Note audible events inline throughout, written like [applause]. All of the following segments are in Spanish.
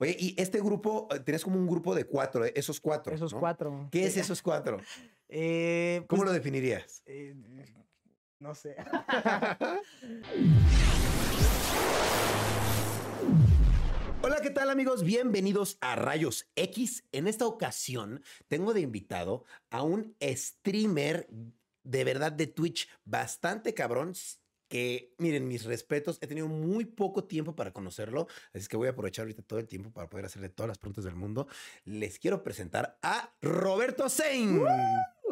Oye, y este grupo, eh, tenías como un grupo de cuatro, eh, esos cuatro. Esos ¿no? cuatro. ¿Qué es esos cuatro? [laughs] Eh, ¿Cómo pues, lo definirías? eh, no sé. [laughs] Hola, ¿qué tal amigos? Bienvenidos a Rayos X. En esta ocasión tengo de invitado a un streamer de verdad de Twitch bastante cabrón. Que miren, mis respetos, he tenido muy poco tiempo para conocerlo, así es que voy a aprovechar ahorita todo el tiempo para poder hacerle todas las preguntas del mundo. Les quiero presentar a Roberto Sein.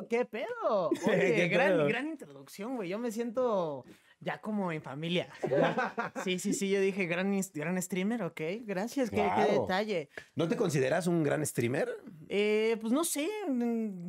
¿Qué pedo? [laughs] ¿Qué Oye, gran, pedo? gran introducción, güey. Yo me siento ya como en familia. [laughs] Sí, sí, sí. Yo dije, gran, gran streamer, ok. Gracias, qué- detalle. ¿No te consideras un gran streamer? Eh, pues no sé,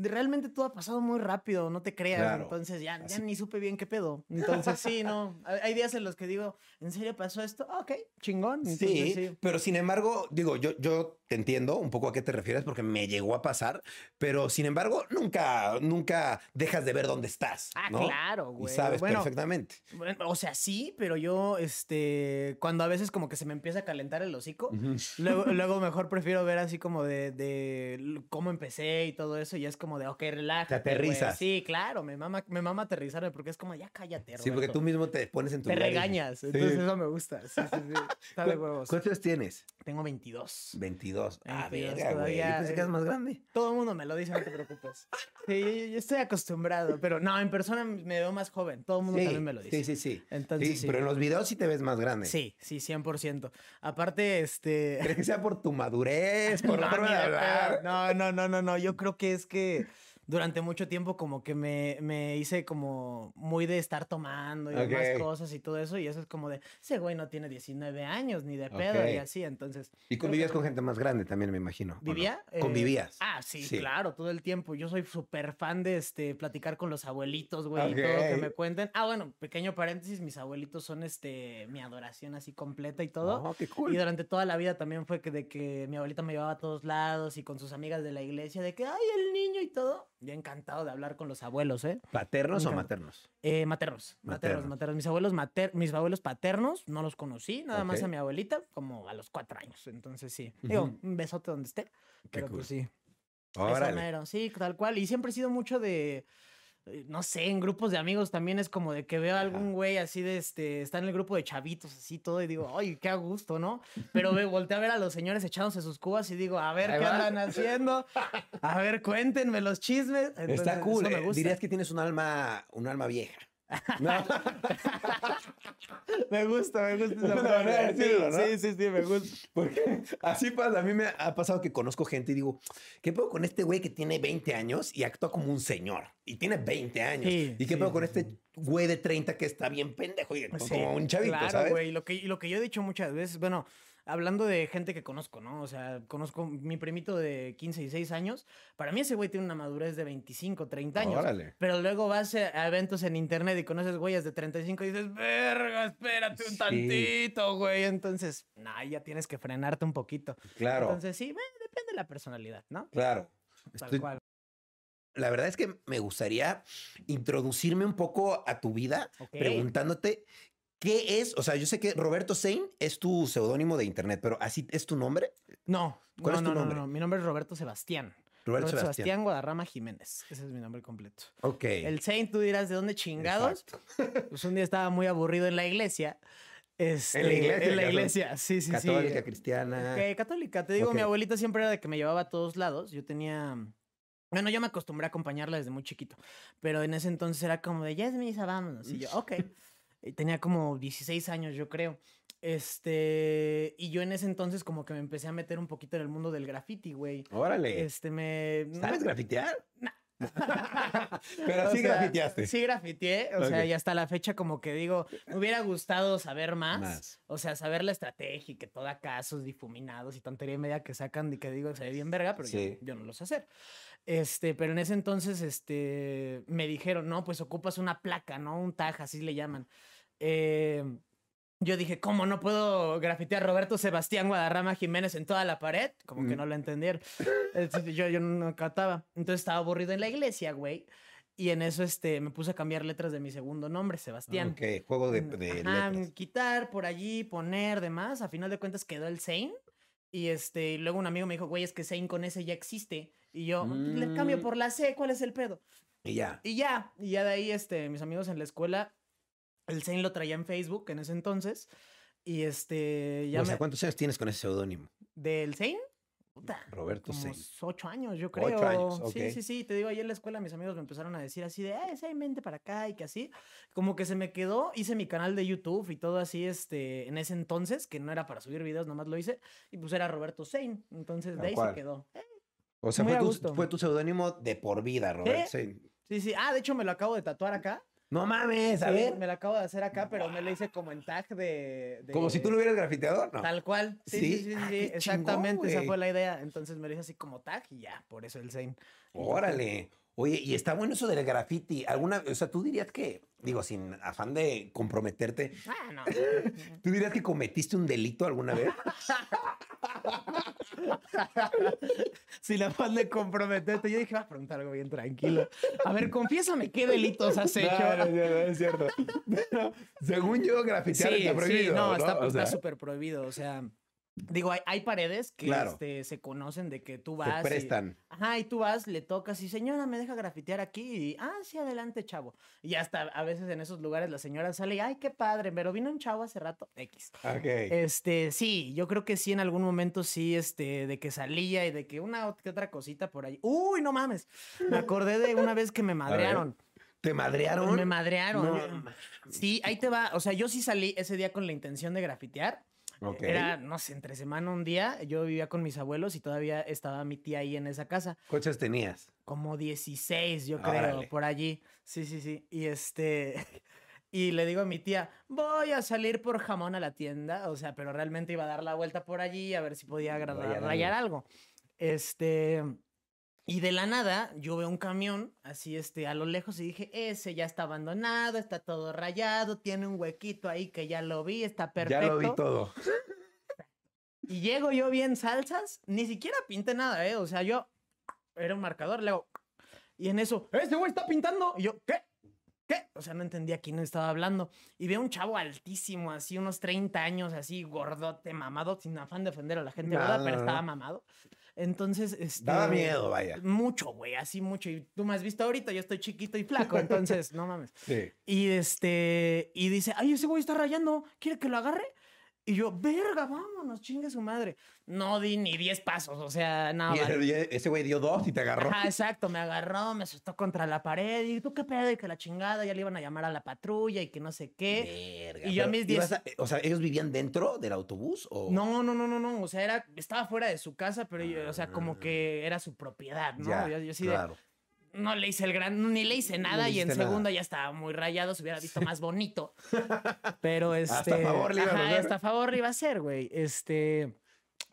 realmente todo ha pasado muy rápido, no te creas. Claro. Entonces ya, ni supe bien qué pedo. Entonces sí, no. Hay días en los que digo, ¿en serio pasó esto? Ah, Ok, chingón. Entonces, Sí, pero sin embargo, digo, yo, yo te entiendo un poco a qué te refieres porque me llegó a pasar, pero sin embargo, nunca, nunca dejas de ver dónde estás. Ah, ¿no? claro, Y güey. sabes Bueno, perfectamente. Bueno, o sea, sí, pero yo, este, cuando a veces como que se me empieza a calentar el hocico, luego, luego mejor prefiero ver así como de, de cómo empecé y todo eso, y es como de, ok, relájate. Te aterrizas. güey. Sí, claro, me mama, me mama aterrizarme porque es como, ya cállate, Sí, porque Roberto. tú mismo te pones en tu Te lugar y- regañas, Sí. entonces eso me gusta. Sí, sí, sí. Está de ¿Cu- huevos. ¿Cuántos años tienes? Tengo 22. 22. Ah, 22 verga, güey. Pensé que eh. eras más grande. Todo el mundo me lo dice, no te preocupes. Sí, yo, yo estoy acostumbrado, pero no, en persona me veo más joven. Todo el mundo Sí, también me lo dice. Sí, sí. Entonces, Sí, sí. Pero en los videos sí te ves más grande. Sí, sí, 100%. Aparte, este... [laughs] ¿Crees que sea por tu madurez? Por la forma de hablar? No, no, no, no, no. Yo creo que es que durante mucho tiempo como que me, me hice como muy de estar tomando y demás cosas y todo eso. Y eso es como de, ese güey no tiene 19 años ni de pedo y así. Entonces... Y convivías con gente más grande también, me imagino. ¿Vivía? Eh, Convivías. ah, sí, Sí. claro, todo el tiempo. Yo soy súper fan de este platicar con los abuelitos, güey, y todo que me cuenten. Ah, bueno, pequeño paréntesis, mis abuelitos son este mi adoración así completa y todo. Oh, qué cool. Y durante toda la vida también fue que de que mi abuelita me llevaba a todos lados y con sus amigas de la iglesia, de que, ay, el niño y todo. Yo encantado de hablar con los abuelos, ¿eh? ¿Paternos o maternos? Eh, maternos, maternos, Maternos. maternos. Mis abuelos mater mis abuelos paternos no los conocí, nada más a mi abuelita, como a los cuatro años. Entonces sí. Digo, un besote donde esté. Pero cool. pues sí. Órale. sí, tal cual. Y siempre he sido mucho de, no sé, en grupos de amigos también es como de que veo a algún güey así de este, está en el grupo de chavitos así todo y digo, ay, qué a gusto, ¿no? Pero ve, volteo a ver a los señores echándose sus cubas y digo, a ver Ahí qué va. andan haciendo, a ver, cuéntenme los chismes. Está cool. me eh, gusta. Dirías que tienes un alma, un alma vieja. No. [laughs] Me gusta, me gusta esa manera de decirlo, ¿no? Sí, sí, sí, me gusta. Porque así pasa. A mí me ha pasado que conozco gente y digo, ¿qué pedo con este güey que tiene 20 años y actúa como un señor? Y tiene 20 años. Sí, ¿Y qué sí, pedo con sí, este güey de 30 que está bien pendejo y Sí, como un chavito, claro, ¿sabes? güey. Y lo que, y lo que yo he dicho muchas veces, bueno, hablando de gente que conozco, ¿no? O sea, conozco mi primito de 15 y 16 años. Para mí ese güey tiene una madurez de 25, 30 años. Órale. Pero luego vas a eventos en internet y conoces güeyes de 35 y dices, verga, espérate un Sí. tantito, güey. Entonces, nah, ya tienes que frenarte un poquito. Claro. Entonces, sí, bueno, depende de la personalidad, ¿no? Claro. Tal Estoy- cual. La verdad es que me gustaría introducirme un poco a tu vida preguntándote qué es, o sea, yo sé que Roberto Sein es tu seudónimo de internet, pero así es tu nombre. No, ¿Cuál no, es tu no, no, nombre? no, Mi nombre es Roberto Sebastián. Roberto Sebastián. Sebastián. Guadarrama Jiménez. Ese es mi nombre completo. Ok. El Saint, tú dirás, ¿de dónde chingados? [laughs] Pues un día estaba muy aburrido en la iglesia. Este, En la iglesia, En la iglesia, sí, sí, sí. Católica, cristiana. Ok, católica. Te digo, Ok. mi abuelita siempre era de que me llevaba a todos lados. Yo tenía... Bueno, yo me acostumbré a acompañarla desde muy chiquito. Pero en ese entonces era como de, ya es misa, vámonos. Y yo, [laughs] ok. Y tenía como 16 años, yo creo. Este... Y yo en ese entonces como que me empecé a meter un poquito en el mundo del graffiti, güey. Órale. Este, me... ¿Sabes grafitear? [laughs] Pero O sí sea, grafiteaste. Sí grafiteé, o sea, y hasta la fecha como que digo, me hubiera gustado saber más, Más. o sea, saber la estrategia y que toda casos difuminados y tontería y media que sacan y que digo, se ve bien verga, pero yo- yo, no lo sé hacer. Este, pero en ese entonces, este, me dijeron, no, pues ocupas una placa, ¿no? Un tag, así le llaman. Eh, yo dije, ¿cómo no puedo grafitear Roberto Sebastián Guadarrama Jiménez en toda la pared? Como que Mm. no lo entendieron. Yo, yo no cataba. Entonces estaba aburrido en la iglesia, güey. Y en eso este, me puse a cambiar letras de mi segundo nombre, Sebastián. Ok, juego de, de Ajá, letras. quitar por allí, poner, demás. A final de cuentas quedó el Zane. Y este, y luego un amigo me dijo, güey, es que Zane con ese ya existe. Y yo, le cambio Mm. por la C, ¿cuál es el pedo? Y ya. Y ya, y ya de ahí, este, mis amigos en la escuela, el Zane lo traía en Facebook en ese entonces. Y este, ya o sea, me... ¿cuántos años tienes con ese seudónimo? ¿Del Zane? Puta, Roberto como Zane. ocho años, yo creo. Ocho años, Sí, ok. sí, sí. Te digo, ahí en la escuela mis amigos me empezaron a decir así de, eh, Zane, vente para acá y que así. Como que se me quedó, hice mi canal de YouTube y todo así, este, en ese entonces, que no era para subir videos, nomás lo hice. Y pues era Roberto Zane. Entonces de ahí cual. se quedó. Eh, O sea, fue tu, fue tu seudónimo de por vida, Roberto Sí. Zane. Sí, sí. Ah, de hecho me lo acabo de tatuar acá. No mames, a Sí, ver. Me lo acabo de hacer acá, pero me lo hice como en tag de. de- Como si tú lo hubieras grafiteado, ¿no? Tal cual. Sí, ¿Sí? sí, sí, Ah, sí, qué chingón, Exactamente, esa fue la idea. Entonces me lo hice así como tag y ya, por eso el Zane. Órale. Oye, y está bueno eso del graffiti. ¿Alguna, o sea, tú dirías que, digo, sin afán de comprometerte, Ah, no. [laughs] ¿tú dirías que cometiste un delito alguna vez? [laughs] Sin afán de comprometerte. Yo dije, vas a preguntar algo bien tranquilo. A ver, confiésame qué delitos has hecho. No, no, no, no es cierto. [laughs] Pero, según yo, grafitear Sí, está prohibido. sí, no, ¿no? está O sea, está súper prohibido. O sea, digo, hay, hay paredes que Claro. este, se conocen de que tú se vas. y- prestan. Ajá, y tú vas, le tocas y señora, ¿me deja grafitear aquí? Y, ah, sí, adelante, chavo. Y hasta a veces en esos lugares la señora sale y, ay, qué padre, pero vino un chavo hace rato, X. Ok. Este, sí, yo creo que sí, en algún momento sí, este, de que salía y de que una que otra cosita por ahí. Uy, no mames. Me acordé de una vez que me [laughs] madrearon. ¿Te madrearon? Me madrearon. No, Sí, ahí te va. O sea, yo sí salí ese día con la intención de grafitear. Ok. Era, no sé, entre semana un día. Yo vivía con mis abuelos y todavía estaba mi tía ahí en esa casa. ¿Cuántos tenías? Como 16, yo creo, Órale. por allí. Sí, sí, sí. Y este. [laughs] Y le digo a mi tía, voy a salir por jamón a la tienda. O sea, pero realmente iba a dar la vuelta por allí a ver si podía rayar, algo. Este. Y de la nada, yo veo un camión así, este, a lo lejos y dije, ese ya está abandonado, está todo rayado, tiene un huequito ahí que ya lo vi, está perfecto. Ya lo vi todo. Y llego yo bien salsas, ni siquiera pinté nada, ¿eh? O sea, yo era un marcador, le hago. Y en eso, ¡este güey está pintando! Y yo, ¿qué? ¿Qué? O sea, no entendía quién estaba hablando. Y veo un chavo altísimo, así, unos 30 años, así, gordote, mamado, sin afán de ofender a la gente, ¿verdad? Pero estaba mamado. Entonces, este. Daba miedo, vaya. Mucho, güey, así mucho. Y tú me has visto ahorita, yo estoy chiquito y flaco, entonces, no mames. [laughs] Sí. Y este, y dice, ay, ese güey está rayando, ¿quiere que lo agarre? Y yo, verga, vámonos, chingue su madre. No di ni 10 pasos, o sea, nada. Y ese, y ese güey dio dos y te agarró. Ajá, exacto, me agarró, me asustó contra la pared y tú qué pedo y que la chingada, ya le iban a llamar a la patrulla y que no sé qué. Verga, Y yo a mis diez- a- o sea, ¿ellos vivían dentro del autobús? O... No, no, no, no, no, o sea, era, estaba fuera de su casa, pero yo, o sea, como que era su propiedad, ¿no? Ya, yo, yo sí de- claro. No le hice el gran, ni le hice No nada le y en segunda ya estaba muy rayado, se hubiera visto más bonito. [laughs] Pero este. Hasta a favor le iban a ajá, hacer. hasta favor le iba a ser, güey. Este.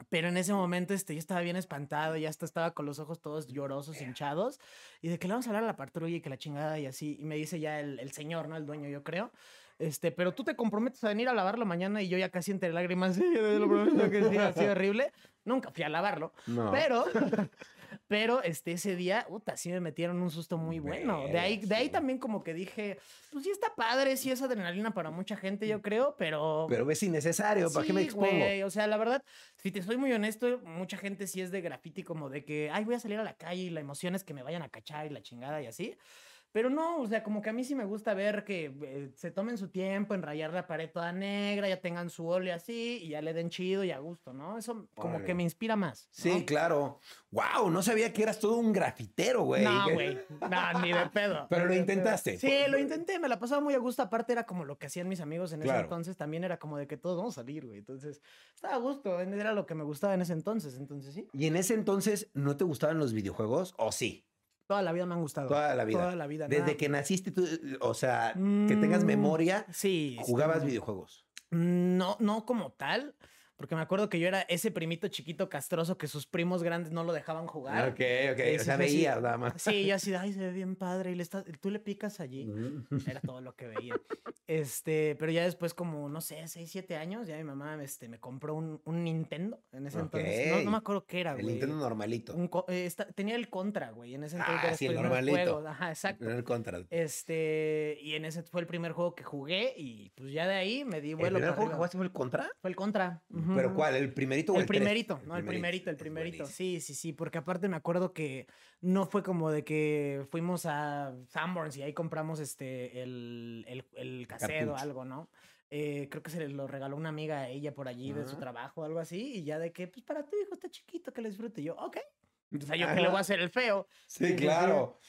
Pero en ese momento, este, yo estaba bien espantado, ya hasta estaba con los ojos todos llorosos, hinchados, y de que le vamos a hablar a la patrulla y que la chingada y así, y me dice ya el, el señor, ¿no? El dueño, yo creo. Este, pero tú te comprometes a venir a lavarlo mañana y yo ya casi entre lágrimas, [laughs] sí, lo prometo que sí, así horrible. Nunca fui a lavarlo, No. pero, [laughs] pero este, ese día, puta, sí me metieron un susto muy bueno. De ahí, de ahí Sí. también como que dije, pues sí está padre, sí es adrenalina para mucha gente, yo creo, pero... Pero es innecesario, ¿para qué me Sí, expongo? güey, O sea, la verdad, si te soy muy honesto, mucha gente sí es de graffiti como de que, ay, voy a salir a la calle y la emoción es que me vayan a cachar y la chingada y así. Pero no, o sea, como que a mí sí me gusta ver que eh, se tomen su tiempo en rayar la pared toda negra, ya tengan su óleo así y ya le den chido y a gusto, ¿no? Eso como Órale. que me inspira más. Sí, claro. Wow, no sabía que eras todo un grafitero, güey. No, [laughs] güey. No, ni de pedo. Pero lo intentaste. Sí, lo intenté, me la pasaba muy a gusto. Aparte, era como lo que hacían mis amigos en ese entonces. También era como de que todos vamos a salir, güey. Entonces, estaba a gusto. Era lo que me gustaba en ese entonces. Entonces, sí. ¿Y en ese entonces no te gustaban los videojuegos? ¿O sí? Toda la vida me han gustado. Toda la vida. Toda la vida. Desde nada. que naciste, tú, o sea, que tengas Mm, memoria, Sí. jugabas sí. videojuegos. No, no como tal. Porque me acuerdo que yo era ese primito chiquito castroso que sus primos grandes no lo dejaban jugar. Ok, ok. Ese O sea, veías nada más. Sí, yo así, [laughs] ay, se ve bien padre. Y le estás, tú le picas allí. Mm. Era todo lo que veía. Este, pero ya después, como, no sé, 6, 7 años, ya mi mamá este, me compró un, un Nintendo en ese entonces. No, no me acuerdo qué era, El güey. Nintendo normalito. Un eh, tenía el Contra, güey. En ese entonces Ah, sí, el normalito. juegos. Ajá, exacto. El contra. El Este, y en ese fue el primer juego que jugué y pues ya de ahí me di vuelo primer para juego que jugaste fue el contra? Fue el Contra. ujú. ¿Pero cuál? ¿El primerito o el El tres? primerito, no, el primerito, el primerito. Sí, sí, sí, porque aparte me acuerdo que no fue como de que fuimos a Sanborns y ahí compramos este el, el, el cassette o algo, ¿no? Eh, creo que se lo regaló una amiga a ella por allí de su trabajo o algo así, y ya de que, pues para tu hijo está chiquito, que lo disfrute. Y yo, ok. Sea, yo que le voy a hacer el feo. Sí, [laughs] claro.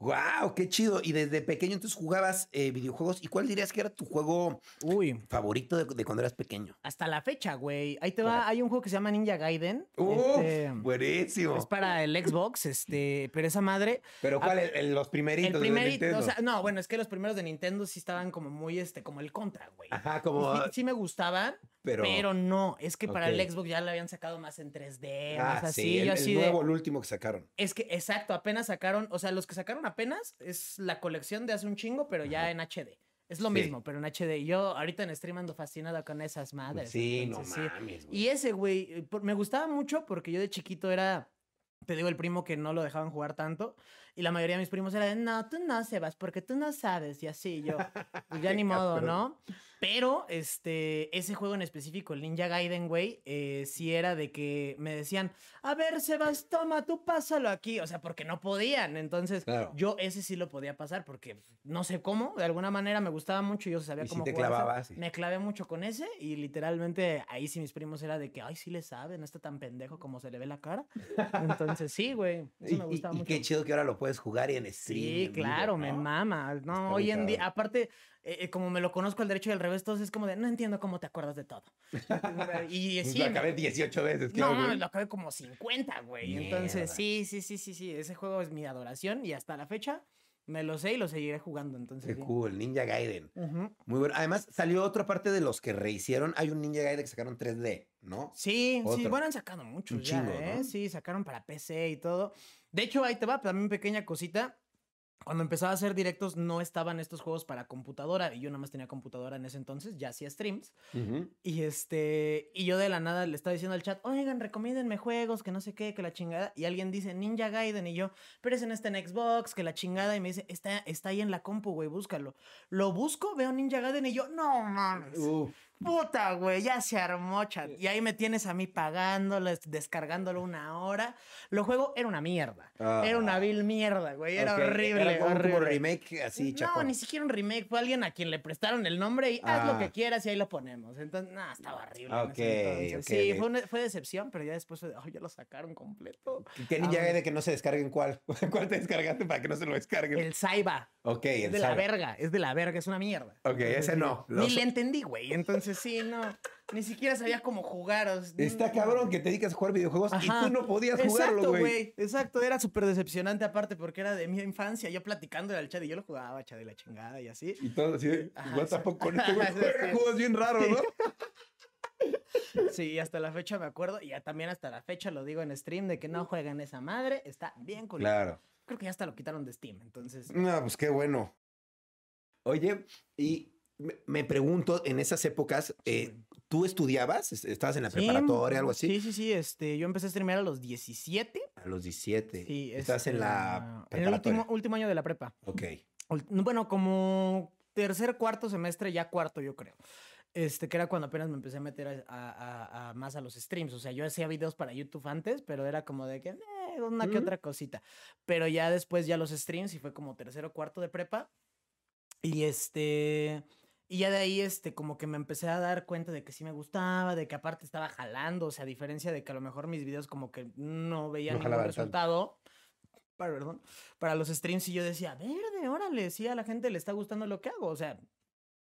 Wow, qué chido. Y desde pequeño entonces jugabas eh, videojuegos. ¿Y cuál dirías que era tu juego Uy, favorito de, de cuando eras pequeño? hasta la fecha, güey. Ahí te va, hay un juego que se llama Ninja Gaiden. Este, buenísimo. es para el Xbox, este, pero esa madre Pero ¿cuál? El- el- los primeritos. El de primerito, Nintendo? o sea, no, bueno, es que los primeros de Nintendo sí estaban como muy, este, como el contra, güey. Ajá, como... Sí, sí me gustaban, pero... pero, no, es que para el Xbox ya le habían sacado más en 3D, Ah, más así, sí, el, yo el así nuevo, de... el último que sacaron. Es que, exacto, apenas sacaron, o sea, los que sacaron apenas es la colección de hace un chingo, pero ya en HD. Es lo Sí. mismo, pero en HD. Yo ahorita en stream ando fascinada con esas madres. sí, no entonces, mames. güey. Y ese, güey, me gustaba mucho porque yo de chiquito era, te digo, el primo que no lo dejaban jugar tanto. Y la mayoría de mis primos era de, no, tú no, Sebas, porque tú no sabes. Y así, yo, pues ya ni [laughs] modo. ¿no? Pero, este, ese juego en específico, el Ninja Gaiden, güey, eh, sí era de que me decían, a ver, Sebas, toma, tú pásalo aquí. O sea, porque no podían. Entonces, Claro. yo ese sí lo podía pasar porque no sé cómo, de alguna manera me gustaba mucho y yo sabía Y cómo te jugarse. clavabas, sí. Me clavé mucho con ese y literalmente ahí sí mis primos era de que, ay, sí le sabe, no está tan pendejo como se le ve la cara. Entonces, sí, güey, eso me gustaba y mucho. qué chido que ahora lo puedes jugar y en stream. Sí, vivo, claro, me mama. No, Está hoy en día, aparte, eh, eh, como me lo conozco al derecho y al revés, todos es como de, no entiendo cómo te acuerdas de todo. [laughs] y Pues sí, lo acabé 18 veces. no, claro, güey. lo acabé como 50, güey. Mierda. Entonces, sí, sí, sí, sí, sí, ese juego es mi adoración y hasta la fecha me lo sé y lo seguiré jugando. Entonces, Qué sí. cool, Ninja Gaiden. Ujú. Muy bueno. Además, salió otra parte de los que rehicieron. Hay un Ninja Gaiden que sacaron 3D, ¿no? Sí, sí, Otro. bueno, han sacado muchos Un ya, chingo, ¿eh? ¿no? Sí, sacaron para PC y todo. De hecho, ahí te va, también pequeña cosita. Cuando empezaba a hacer directos no estaban estos juegos para computadora y yo nada más tenía computadora en ese entonces, ya hacía streams. Y este, y yo de la nada le estaba diciendo al chat, oigan, recomiéndenme juegos, que no sé qué, que la chingada. Y alguien dice Ninja Gaiden y yo, pero ese no está en Xbox, que la chingada. Y me dice, está, está ahí en la compu, güey, búscalo. Lo busco, veo Ninja Gaiden y yo, no mames. Puta, güey, ya se armó, chat. Y ahí me tienes a mí pagándolo, es- descargándolo una hora. Lo juego era una mierda. Era una Ah. vil mierda, güey. Era ok, horrible, Era como, como horrible. remake así, no, ni siquiera un remake. Fue alguien a quien le prestaron el nombre y haz Ah. lo que quieras y ahí lo ponemos. Entonces, no, estaba horrible. en ese Ok, entonces. ok, sí, fue, una- fue decepción, pero ya después fue de, "Ay, ya lo sacaron completo. ¿Qué Ninja Ah, Gaiden que no se descarguen cuál? [laughs] ¿Cuál te descargaste para que no se lo descarguen? El Saiba. ok, Es el de la verga, es de la verga, es una mierda. Ok, ese no. Ni Los- le entendí, güey. Entonces, sí, no. Ni siquiera sabía cómo jugar. o sea, Está cabrón que te dedicas a jugar videojuegos Ajá. y tú no podías jugarlo, Exacto, güey. güey. Exacto, era súper decepcionante aparte porque era de mi infancia. Yo platicando al chat y yo lo jugaba, chat de la chingada y así. Y todo así, the sí. fuck con [laughs] este güey. Juegos bien raros, ¿no? Sí, hasta la fecha me acuerdo y ya también hasta la fecha lo digo en stream de que no jueguen esa madre. Está bien cool. Claro. Creo que ya hasta lo quitaron de Steam, entonces. No, pues qué bueno. Oye, y me, me pregunto, en esas épocas, eh, ¿tú estudiabas? ¿Est- ¿Estabas en la Sí, preparatoria, algo así? Sí, sí, sí. Este, yo empecé a streamear a los 17. A los 17. Sí, Estás en este, la En el preparatoria. último, último año de la prepa. Ok. Bueno, como tercer, cuarto semestre, ya cuarto, yo creo. Este, que era cuando apenas me empecé a meter a, a- a- más a los streams. O sea, yo hacía videos para YouTube antes, pero era como de que, eh, una que Ujú. otra cosita. Pero ya después, ya los streams, y fue como tercero, cuarto de prepa. Y este. Y ya de ahí, este, como que me empecé a dar cuenta de que sí me gustaba, de que aparte estaba jalando. O sea, a diferencia de que a lo mejor mis videos como que no veían No ningún resultado. Para, perdón, para los streams y yo decía, verde, órale, sí, a la gente le está gustando lo que hago. O sea,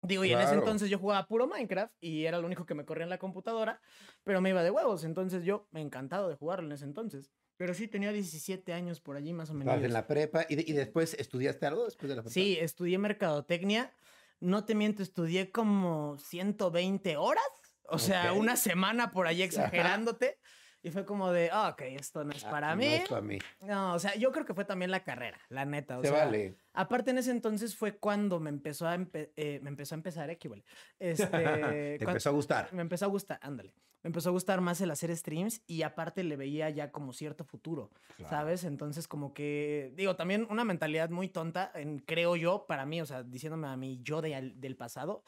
digo, y en ese Claro. entonces yo jugaba puro Minecraft y era lo único que me corría en la computadora, pero me iba de huevos. Entonces yo me encantado de jugarlo en ese entonces. Pero sí, tenía 17 años por allí más o menos. Estabas en la prepa y, de- y después estudiaste algo después de la prepa. Sí, estudié mercadotecnia. No te miento, estudié como 120 horas. O sea, una semana por ahí exagerándote. Y fue como de, ah, ok, esto no es Ah, para no mí. es para mí. No, o sea, yo creo que fue también la carrera, la neta. O Se sea, vale. Aparte en ese entonces fue cuando me empezó a, empe- eh, me empezó a empezar, eh, que vale. Este, [laughs] Te empezó a gustar. me empezó a gustar, ándale. Me empezó a gustar más el hacer streams y aparte le veía ya como cierto futuro, Claro. ¿sabes? Entonces como que, digo, también una mentalidad muy tonta, en, creo yo, para mí, o sea, diciéndome a mí yo de del pasado,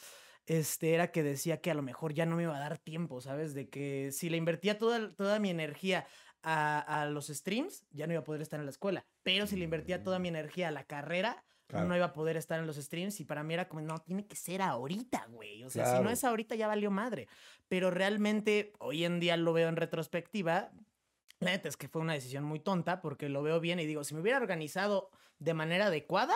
este, era que decía que a lo mejor ya no me iba a dar tiempo, ¿sabes? De que si le invertía toda, toda mi energía a, a los streams, ya no iba a poder estar en la escuela. Pero si le invertía toda mi energía a la carrera, Claro. no iba a poder estar en los streams. Y para mí era como, no, tiene que ser ahorita, güey. O sea, si no es ahorita, ya valió madre. Pero realmente, hoy en día lo veo en retrospectiva. La neta es que fue una decisión muy tonta porque lo veo bien y digo, si me hubiera organizado de manera adecuada,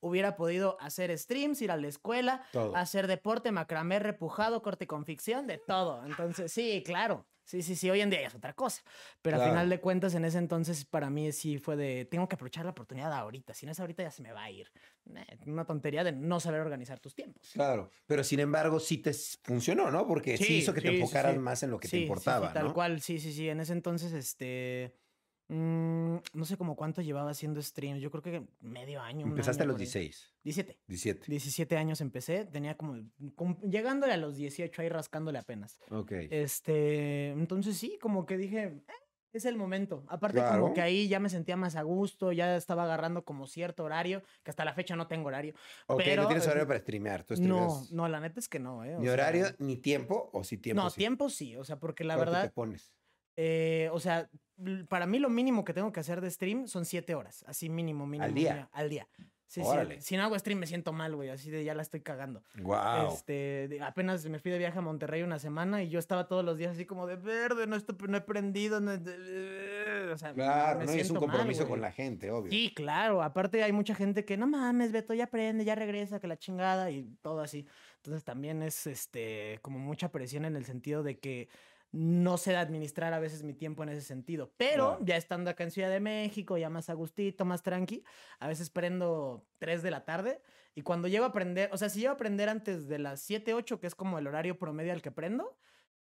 hubiera podido hacer streams, ir a la escuela, Todo. hacer deporte, macramé, repujado, corte con ficción, de todo. Entonces, sí, claro. Sí, sí, sí, hoy en día es otra cosa. Pero Claro. a final de cuentas, en ese entonces, para mí sí fue de, tengo que aprovechar la oportunidad ahorita. Si no es ahorita, ya se me va a ir. Eh, Una tontería de no saber organizar tus tiempos. Claro, pero sin embargo sí te funcionó, ¿no? Porque sí, Sí, hizo que te sí, sí, enfocaras sí. más en lo que te importaba, tal ¿no? cual, sí, sí, sí. En ese entonces, este... mm, no sé como cuánto llevaba haciendo streams. Yo creo que medio año. Empezaste a los por ahí. 16, 17. 17. 17 años empecé. Tenía como... Llegándole a los 18 ahí rascándole apenas. Ok. Este, entonces sí, como que dije, "Eh, es el momento. Aparte Claro. como que ahí ya me sentía más a gusto, ya estaba agarrando como cierto horario, que hasta la fecha no tengo horario. Ok, pero, no tienes horario para streamear. Tú No, no, la neta es que no, ¿eh? ni sea, horario, ni tiempo, o sí tiempo. no, sí? tiempo sí, o sea, porque la ¿Cuánto verdad, te pones? eh, o sea, para mí lo mínimo que tengo que hacer de stream son siete horas, así mínimo, mínimo. día? mínimo, Al día. Sí, sí. Si no hago stream me siento mal, güey, así de ya la estoy cagando. Wow. Este, apenas me fui de viaje a Monterrey una semana y yo estaba todos los días así como de verde, no, estoy, no he prendido, no o sea, Claro, me no, es un mal, compromiso con la gente, obvio. Sí, claro. Aparte hay mucha gente que no mames, Beto, ya aprende, ya regresa, que la chingada y todo así. Entonces también es este como mucha presión en el sentido de que no sé administrar a veces mi tiempo en ese sentido. Pero Claro. ya estando acá en Ciudad de México, ya más a gustito, más tranqui, a veces prendo 3 de la tarde y cuando llego a aprender, o sea, si llego a aprender antes de las 7, 8, que es como el horario promedio al que prendo,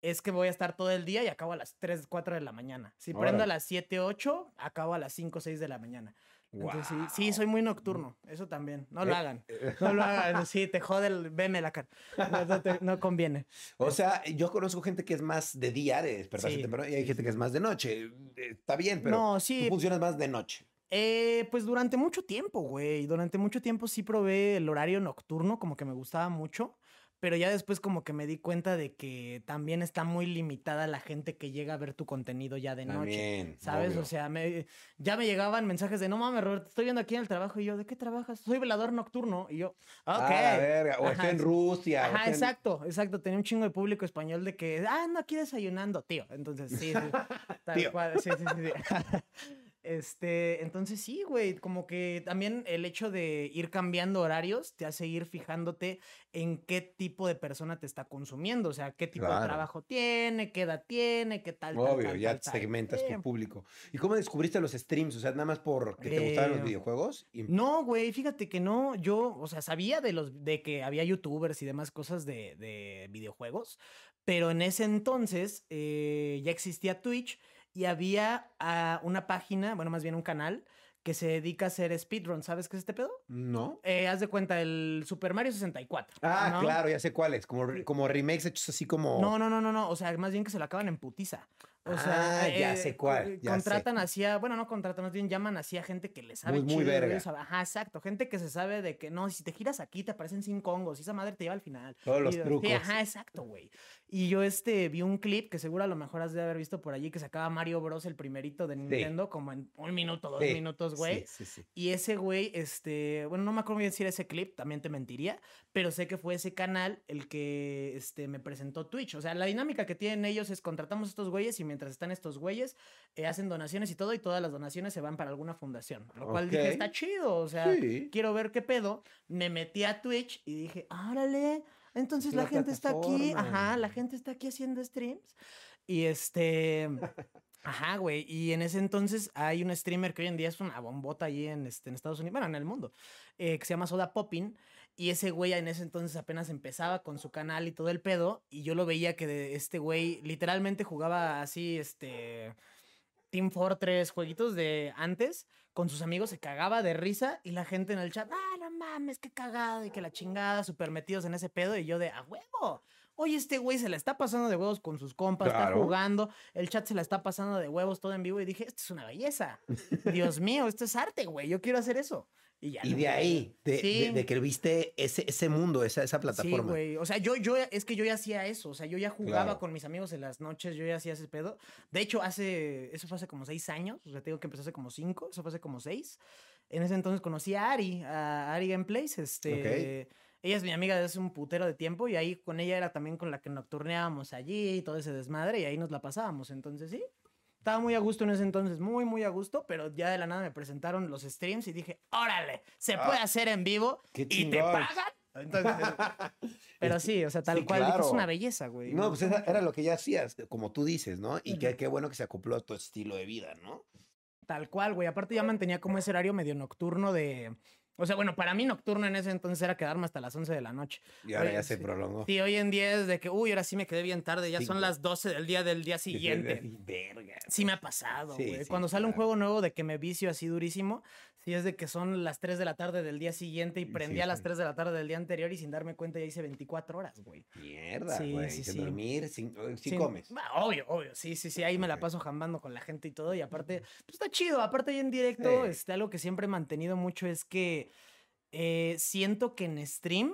es que voy a estar todo el día y acabo a las 3, 4 de la mañana. Si prendo a las 7, 8, acabo a las 5, 6 de la mañana. Entonces, sí, soy muy nocturno. Eso también. No lo Eh, hagan. No lo hagan. Sí, te jode el... Veme la cara. No, no te- no conviene. O sea, yo conozco gente que es más de día, de despertarse Sí, temprano, y hay gente que es más de noche. Eh, Está bien, pero No, tú sí. funcionas más de noche. Eh, pues durante mucho tiempo, güey. Durante mucho tiempo sí probé el horario nocturno, como que me gustaba mucho. Pero ya después como que me di cuenta de que también está muy limitada la gente que llega a ver tu contenido ya de noche. También, ¿Sabes? obvio. O sea, me, ya me llegaban mensajes de, no mames, Robert, estoy viendo aquí en el trabajo. Y yo, ¿de qué trabajas? Soy velador nocturno. Y yo, ok. Ah, la verga, O estoy en. Rusia. Ajá, en- exacto, exacto. Tenía un chingo de público español de que, ah, ando aquí desayunando, tío. Entonces, sí, sí. [laughs] tal Tío. cual, sí, sí, sí, sí. [laughs] Este, entonces sí, güey, como que también el hecho de ir cambiando horarios te hace ir fijándote en qué tipo de persona te está consumiendo, o sea, qué tipo Claro. de trabajo tiene, qué edad tiene, qué tal, Obvio, tal, ya tal, segmentas tu público. ¿Y cómo descubriste los streams? O sea, nada más porque te gustaban los videojuegos. Y... No, güey, fíjate que no, yo, o sea, sabía de los, de que había youtubers y demás cosas de, de videojuegos, pero en ese entonces eh, ya existía Twitch y había ah, una página, bueno, más bien un canal que se dedica a hacer speedrun, ¿sabes qué es este pedo? ¿No? Eh, haz de cuenta, el Super Mario 64. Ah, ¿no? claro, ya sé cuáles. Como, re- como remakes hechos así como. No, no, no, no, no, o sea, más bien que se lo acaban en putiza. O sea, Ah, ya eh, sé cuál, eh, ya sé. contratan así a, bueno, no contratan, más bien llaman así a gente que le sabe Muy, muy chido verga. Ajá, exacto. Gente que se sabe de que no, si te giras aquí te aparecen cinco hongos y esa madre te lleva al final. Todos los de- trucos. Sí, ajá, exacto, güey. Y yo este vi un clip que seguro a lo mejor has de haber visto por allí que sacaba Mario Bros, el primerito de Nintendo, como en un minuto, dos Sí, minutos, güey. Sí, sí, sí. Y ese güey, este, bueno, no me acuerdo bien si era ese clip, también te mentiría, pero sé que fue ese canal el que este, me presentó Twitch. O sea, la dinámica que tienen ellos es contratamos a estos güeyes y mientras están estos güeyes, eh, hacen donaciones y todo, y todas las donaciones se van para alguna fundación. Lo cual dije, está chido, o sea, quiero ver qué pedo. Me metí a Twitch y dije, órale, entonces Es la gente está aquí, ajá, la gente está aquí haciendo streams. Y este, ajá, güey, y en ese entonces hay un streamer que hoy en día es una bombota allí en, este, en Estados Unidos, bueno, en el mundo, eh, que se llama Soda Poppin. Y ese güey en ese entonces apenas empezaba con su canal y todo el pedo. Y yo lo veía que de- este güey literalmente jugaba así, este, Team Fortress, jueguitos de antes, con sus amigos se cagaba de risa y la gente en el chat, ah, no mames, qué cagada y que la chingada, súper metidos en ese pedo y yo de, a huevo. oye, este güey se la está pasando de huevos con sus compas, está jugando, el chat se la está pasando de huevos todo en vivo y dije, esto es una belleza. Dios mío, esto es arte, güey, yo quiero hacer eso. Y, ya Y lo de ahí, de, Sí. de- de que viste ese, ese mundo, esa, esa Sí, plataforma. güey. O sea, yo, yo, es que yo ya hacía eso. O sea, yo ya jugaba Claro. con mis amigos en las noches, yo ya hacía ese pedo. De hecho, hace, eso fue hace como seis años. O sea, te digo que empezó hace como cinco, eso fue hace como seis. En ese entonces conocí a Ari, a Ari Gameplays. Este. Ella es mi amiga desde hace un putero de tiempo y ahí con ella era también con la que nocturneábamos allí y todo ese desmadre y ahí nos la pasábamos. Entonces, sí. Estaba muy a gusto en ese entonces, muy, muy a gusto, pero ya de la nada me presentaron los streams y dije, órale, se puede Ah, hacer en vivo y te pagan. Entonces, [laughs] pero sí, o sea, tal Sí, cual, es una belleza, güey. No, pues era, lo que ya hacías, como tú dices, ¿no? Y qué, qué bueno que se acopló a tu estilo de vida, ¿no? Tal cual, güey. Aparte ya mantenía como ese horario medio nocturno de... O sea, bueno, para mí nocturno en ese entonces era quedarme hasta las 11 de la noche. Y ahora Oye, ya se prolongó. Sí, hoy en día es de que, uy, ahora sí me quedé bien tarde, ya Sí, son güey. las 12 del día del día siguiente. Verga. Sí me ha pasado, Sí, güey. sí, Cuando sale un claro. juego nuevo de que me vicio así durísimo, sí es de que son las 3 de la tarde del día siguiente y Sí, prendí sí, a las sí. 3 de la tarde del día anterior y sin darme cuenta ya hice 24 horas, güey. Mierda, Sí, güey. sí, sin dormir, sin, sin Sí, comes. bah, Obvio, obvio. Sí, sí, sí. Ahí me la paso jambando con la gente y todo. Y aparte, pues está chido. Aparte, ahí en directo, este, algo que siempre he mantenido mucho es que eh, siento que en stream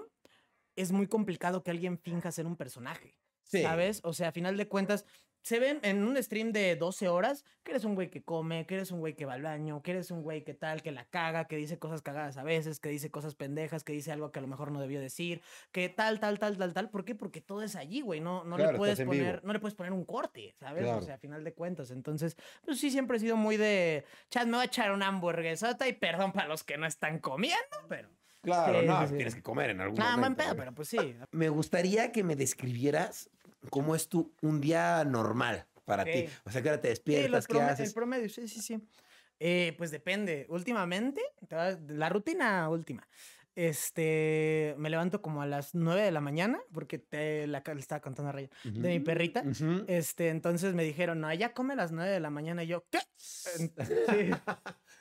es muy complicado que alguien finja ser un personaje. Sí. ¿Sabes? O sea, a final de cuentas, se ven en un stream de 12 horas que eres un güey que come, que eres un güey que va al baño, que eres un güey que tal, que la caga, que dice cosas cagadas a veces, que dice cosas pendejas, que dice algo que a lo mejor no debió decir, que tal, tal, tal, tal, tal. ¿Por qué? Porque todo es allí, güey. No, no Claro, le puedes poner, no le puedes poner un corte, ¿sabes? Claro. O sea, a final de cuentas. Entonces, pues sí, siempre he sido muy de, chat, me voy a echar una hamburguesota y perdón para los que no están comiendo, pero... Claro, Sí, no, sí, sí. tienes que comer en algún buen momento. güey. pero pues sí. Me gustaría que me describieras cómo es tu un día normal para ti. Ok. O sea, que ahora te Sí, despiertas, los ¿qué haces? El promedio, sí, sí, sí. Eh, pues depende. Últimamente, la rutina última. Este, me levanto como a las 9 de la mañana, porque te la le estaba contando a Raya, de mi perrita. ujú. Este, entonces me dijeron, no, ya come a las 9 de la mañana. Y yo, ¿qué? [laughs] Sí.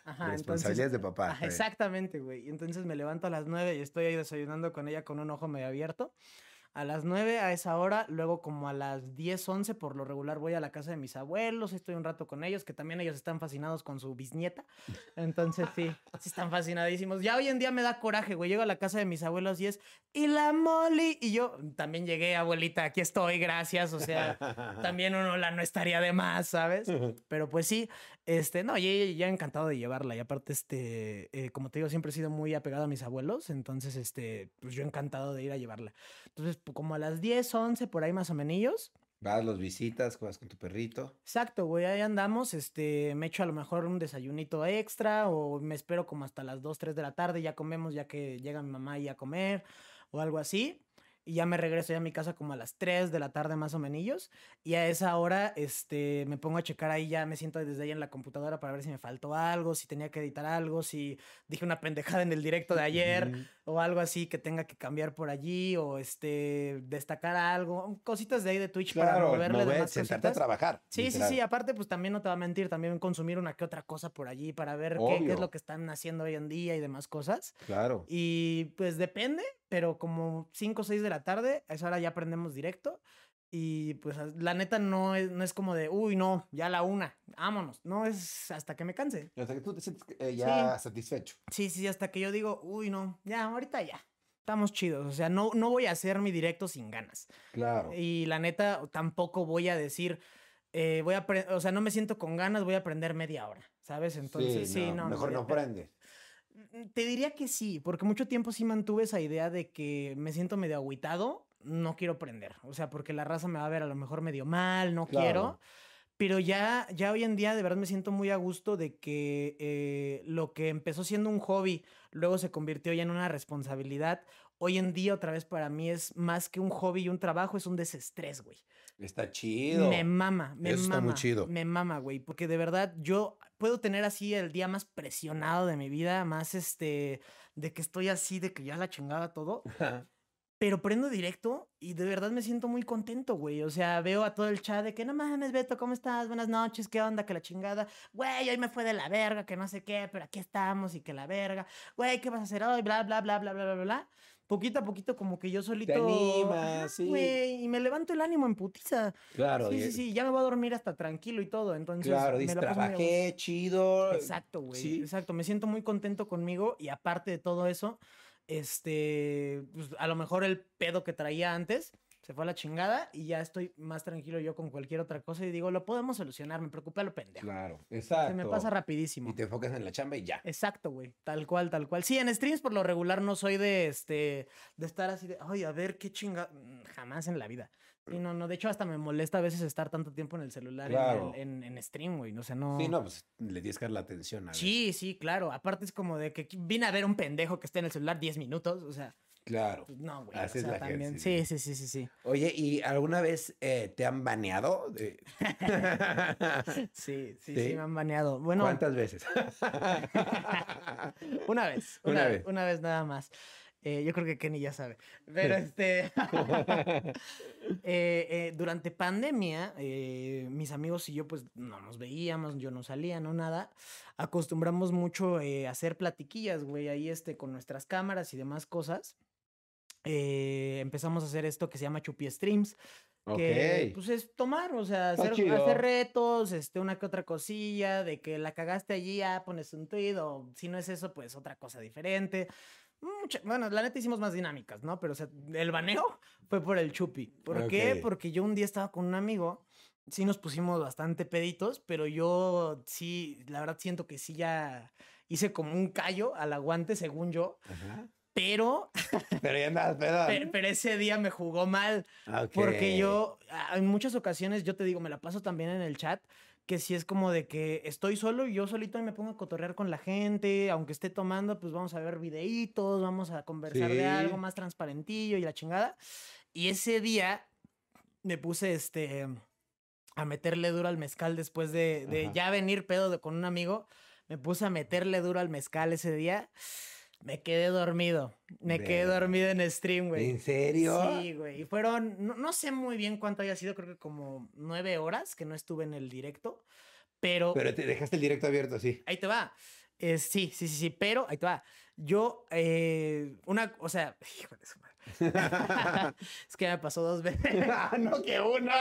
Ajá. Responsabilidades de papá. Ajá, exactamente, güey. Y entonces me levanto a las 9 y estoy ahí desayunando con ella con un ojo medio abierto. A las 9 a esa hora, luego como a las 10, 11 por lo regular voy a la casa de mis abuelos, estoy un rato con ellos, que también ellos están fascinados con su bisnieta. Entonces sí, sí están fascinadísimos. Ya hoy en día me da coraje, güey. Llego a la casa de mis abuelos y es, y la Molly. Y yo también llegué, abuelita, aquí estoy, gracias. O sea, también uno la no estaría de más, ¿sabes? Pero pues sí, este, no, ya, ya encantado de llevarla. Y aparte, este, eh, como te digo, siempre he sido muy apegado a mis abuelos. Entonces, este, pues yo encantado de ir a llevarla. Entonces, como a las 10, 11, por ahí más o menos. Vas, los visitas, juegas con tu perrito. Exacto, güey, ahí andamos. Este, me echo a lo mejor un desayunito extra o me espero como hasta las 2, 3 de la tarde. Ya comemos, ya que llega mi mamá ahí a comer o algo así. Y ya me regreso ya a mi casa como a las 3 de la tarde más o menos. Y a esa hora este, me pongo a checar ahí, ya me siento desde ahí en la computadora para ver si me faltó algo, si tenía que editar algo, si dije una pendejada en el directo de ayer o algo así que tenga que cambiar por allí o este, destacar algo, cositas de ahí de Twitch para Claro, moverle mover, demás sentarte a cositas. trabajar. Sí, sí, literal. sí. Aparte, pues también no te va a mentir, también consumir una que otra cosa por allí para ver qué, qué es lo que están haciendo hoy en día y demás cosas. Claro. Y pues depende, pero como 5 o 6 de la tarde, a esa hora ya prendemos directo. Y pues la neta no es, no es como de, uy, no, ya la una, vámonos. No es hasta que me canse. Hasta que tú te sientes eh, ya satisfecho. Sí, sí, hasta que yo digo, uy, no, ya, ahorita ya. Estamos chidos. O sea, no, no voy a hacer mi directo sin ganas. Claro. Y la neta, tampoco voy a decir, eh, voy a, o sea, no me siento con ganas, voy a aprender media hora, ¿sabes? Entonces, sí, no. Mejor voy a no pre- prende. Mm, Te diría que sí, porque mucho tiempo sí mantuve esa idea de que me siento medio agüitado, no quiero prender. O sea, porque la raza me va a ver a lo mejor medio mal, no Claro. quiero. Pero ya, ya hoy en día de verdad me siento muy a gusto de que eh, lo que empezó siendo un hobby, luego se convirtió ya en una responsabilidad. Hoy en día otra vez para mí es más que un hobby y un trabajo, es un desestrés, güey. Está chido. Me mama, me Eso mama. está muy chido. Me mama, güey. Porque de verdad yo puedo tener así el día más presionado de mi vida, más este, de que estoy así, de que ya la chingada todo. Pero prendo directo y de verdad me siento muy contento, güey. O sea, veo a todo el chat de que no mames, Beto, ¿cómo estás? Buenas noches, ¿qué onda? Que la chingada. Güey, hoy me fue de la verga, que no sé qué, pero aquí estamos y que la verga. Güey, ¿qué vas a hacer hoy? Bla, bla, bla, bla, bla, bla, bla. Poquito a poquito como que yo solito... Te animas, Ajá, sí. y me levanto el ánimo en putiza. Claro, Sí, y- sí, sí, ya me voy a dormir hasta tranquilo y todo, entonces... claro, me dices, trabajé chido. Exacto, güey. Sí. Exacto. Me siento muy contento conmigo y aparte de todo eso, este, pues, a lo mejor el pedo que traía antes se fue a la chingada y ya estoy más tranquilo yo con cualquier otra cosa y digo, lo podemos solucionar, me preocupé a lo pendejo. Claro, exacto. Se me pasa rapidísimo. Y te enfocas en la chamba y ya. Exacto, güey. Tal cual, tal cual. Sí, en streams por lo regular no soy de este de estar así de, ay, a ver qué chinga. Jamás en la vida. Sí, no, no. De hecho, hasta me molesta a veces estar tanto tiempo en el celular en Claro. en, en stream, güey. O sea, no. Sí, no, pues le tienes que dar la atención a ver. Sí, sí, claro. Aparte es como de que vine a ver un pendejo que esté en el celular 10 minutos. O sea, Claro. no, güey. o Haces sea, la también. Sí, sí, sí, sí, sí. Oye, ¿y alguna vez eh, te han baneado? [laughs] Sí, sí, sí, ¿Sí? me han baneado. Bueno, ¿Cuántas veces? [laughs] una vez. Una Una, vez. Una vez nada más. Eh, yo creo que Kenny ya sabe. Pero este. [laughs] eh, eh, durante pandemia, eh, mis amigos y yo, pues no nos veíamos, yo no salía, no nada. Acostumbramos mucho a hacer platiquillas, güey, ahí este, con nuestras cámaras y demás cosas. Eh, empezamos a hacer esto que se llama Chupi Streams. Que ok. pues es tomar, o sea, hacer, hacer retos, este, una que otra cosilla, de que la cagaste allí, ah, pones un tweet, o si no es eso, pues otra cosa diferente. Mucha- bueno, la neta hicimos más dinámicas, ¿no? Pero o sea, el baneo fue por el chupi. ¿Por qué? Ok. Porque yo un día estaba con un amigo, sí nos pusimos bastante peditos, pero yo sí, la verdad siento que sí ya hice como un callo al aguante, según yo, Ajá. Pero, Pero ya andas peda. pero, pero ese día me jugó mal. Ah. Porque yo, a- en muchas ocasiones, yo te digo, me la paso también en el chat, que si es como de que estoy solo y yo solito y me pongo a cotorrear con la gente, aunque esté tomando, pues vamos a ver videitos, vamos a conversar Sí. de algo más transparentillo y la chingada. Y ese día me puse este a meterle duro al mezcal después de, de ya venir pedo de- con un amigo. Me puse a meterle duro al mezcal ese día. Me quedé dormido. Me quedé dormido en stream, güey. ¿En serio? Sí, güey. Y fueron, no, no sé muy bien cuánto haya sido, creo que como nueve horas que no estuve en el directo. Pero, Pero te dejaste el directo abierto, sí. ahí te va. Eh, sí, sí, sí, sí, pero ahí te va. Yo, eh, una, o sea, hijo de su madre. [laughs] es que me pasó dos veces. Ah, no, que una.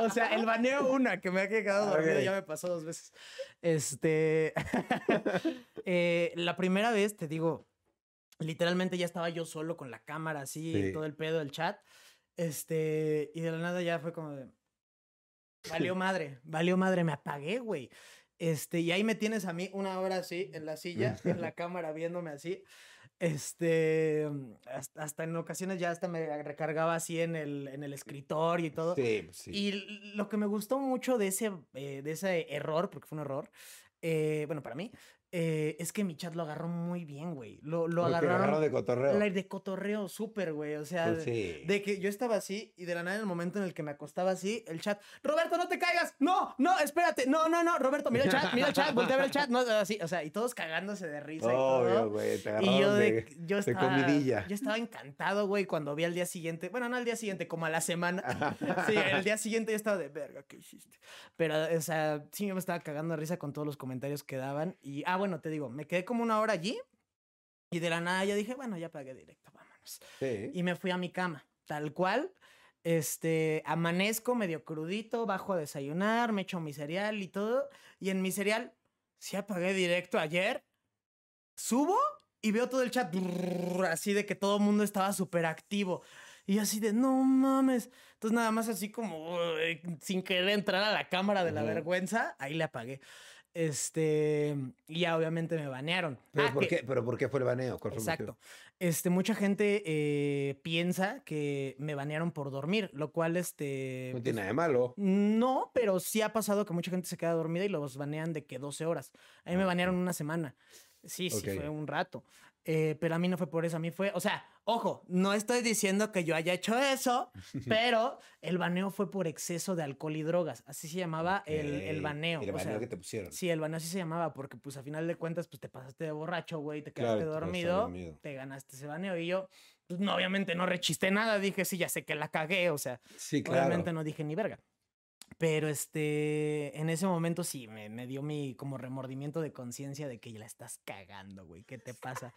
O sea, el baneo una que me ha quedado dormido ya me pasó dos veces. Este, [laughs] eh, la primera vez te digo, literalmente ya estaba yo solo con la cámara así, Sí. todo el pedo del chat. Este, y de la nada ya fue como de, valió [laughs] madre, valió madre, me apagué, güey. Este, y ahí me tienes a mí una hora así en la silla, en la cámara viéndome así. Este, hasta, hasta en ocasiones ya hasta me recargaba así en el, en el escritorio y todo. Sí, pues sí. Y lo que me gustó mucho de ese, eh, de ese error, porque fue un error, eh, bueno, para mí, eh, es que mi chat lo agarró muy bien, güey. Lo, lo agarraron agarraron de cotorreo. la- de cotorreo súper, güey. O sea, Pues sí. de que yo estaba así y de la nada en el momento en el que me acostaba así, el chat, Roberto, no te caigas, no, no, espérate, no, no, no, Roberto, mira el chat, mira el chat, voltea a ver el chat, no, así, o sea, y todos cagándose de risa y Obvio, güey. Te Y yo, de, de, yo, de estaba, comidilla. yo estaba encantado, güey, cuando vi al día siguiente. Bueno, no al día siguiente, como a la semana. [laughs] sí, el día siguiente yo estaba de verga, ¿qué hiciste? Pero, o sea, sí me estaba cagando de risa con todos los comentarios que daban. Y, ah, bueno, te digo, me quedé como una hora allí. Y de la nada ya dije, bueno, ya pagué directo, vámonos. Sí. Y me fui a mi cama, tal cual. Este, amanezco medio crudito, bajo a desayunar, me echo mi cereal y todo. Y en mi cereal, sí apagué directo ayer. Subo y veo todo el chat brrr, así de que todo el mundo estaba súper activo. Y así de, no mames. Entonces nada más así como eh, sin querer entrar a la cámara de la Ujú. vergüenza, ahí le apagué. Este, y ya obviamente me banearon. ¿Pero, Ah, por que- qué, ¿Pero por qué fue el baneo? ¿Cuál fue el motivo? Exacto. Este, mucha gente eh, piensa que me banearon por dormir, lo cual, este. No pues, tiene nada de malo. no, pero sí ha pasado que mucha gente se queda dormida y los banean de que 12 horas. A mí me banearon una semana. Sí, sí, fue un rato. Eh, pero a mí no fue por eso, a mí fue, o sea, ojo, no estoy diciendo que yo haya hecho eso, [laughs] pero el baneo fue por exceso de alcohol y drogas, así se llamaba el, el baneo. El o baneo sea, que te pusieron. Sí, el baneo así se llamaba, porque pues a final de cuentas, pues te pasaste de borracho, güey, te quedaste te quedaste dormido, dormido. te ganaste ese baneo y yo, pues no, obviamente no rechisté nada, dije, sí, ya sé que la cagué, o sea, Sí, claro. obviamente no dije ni verga. Pero este, en ese momento sí, me, me dio mi como remordimiento de conciencia de que ya la estás cagando, güey, ¿qué te pasa?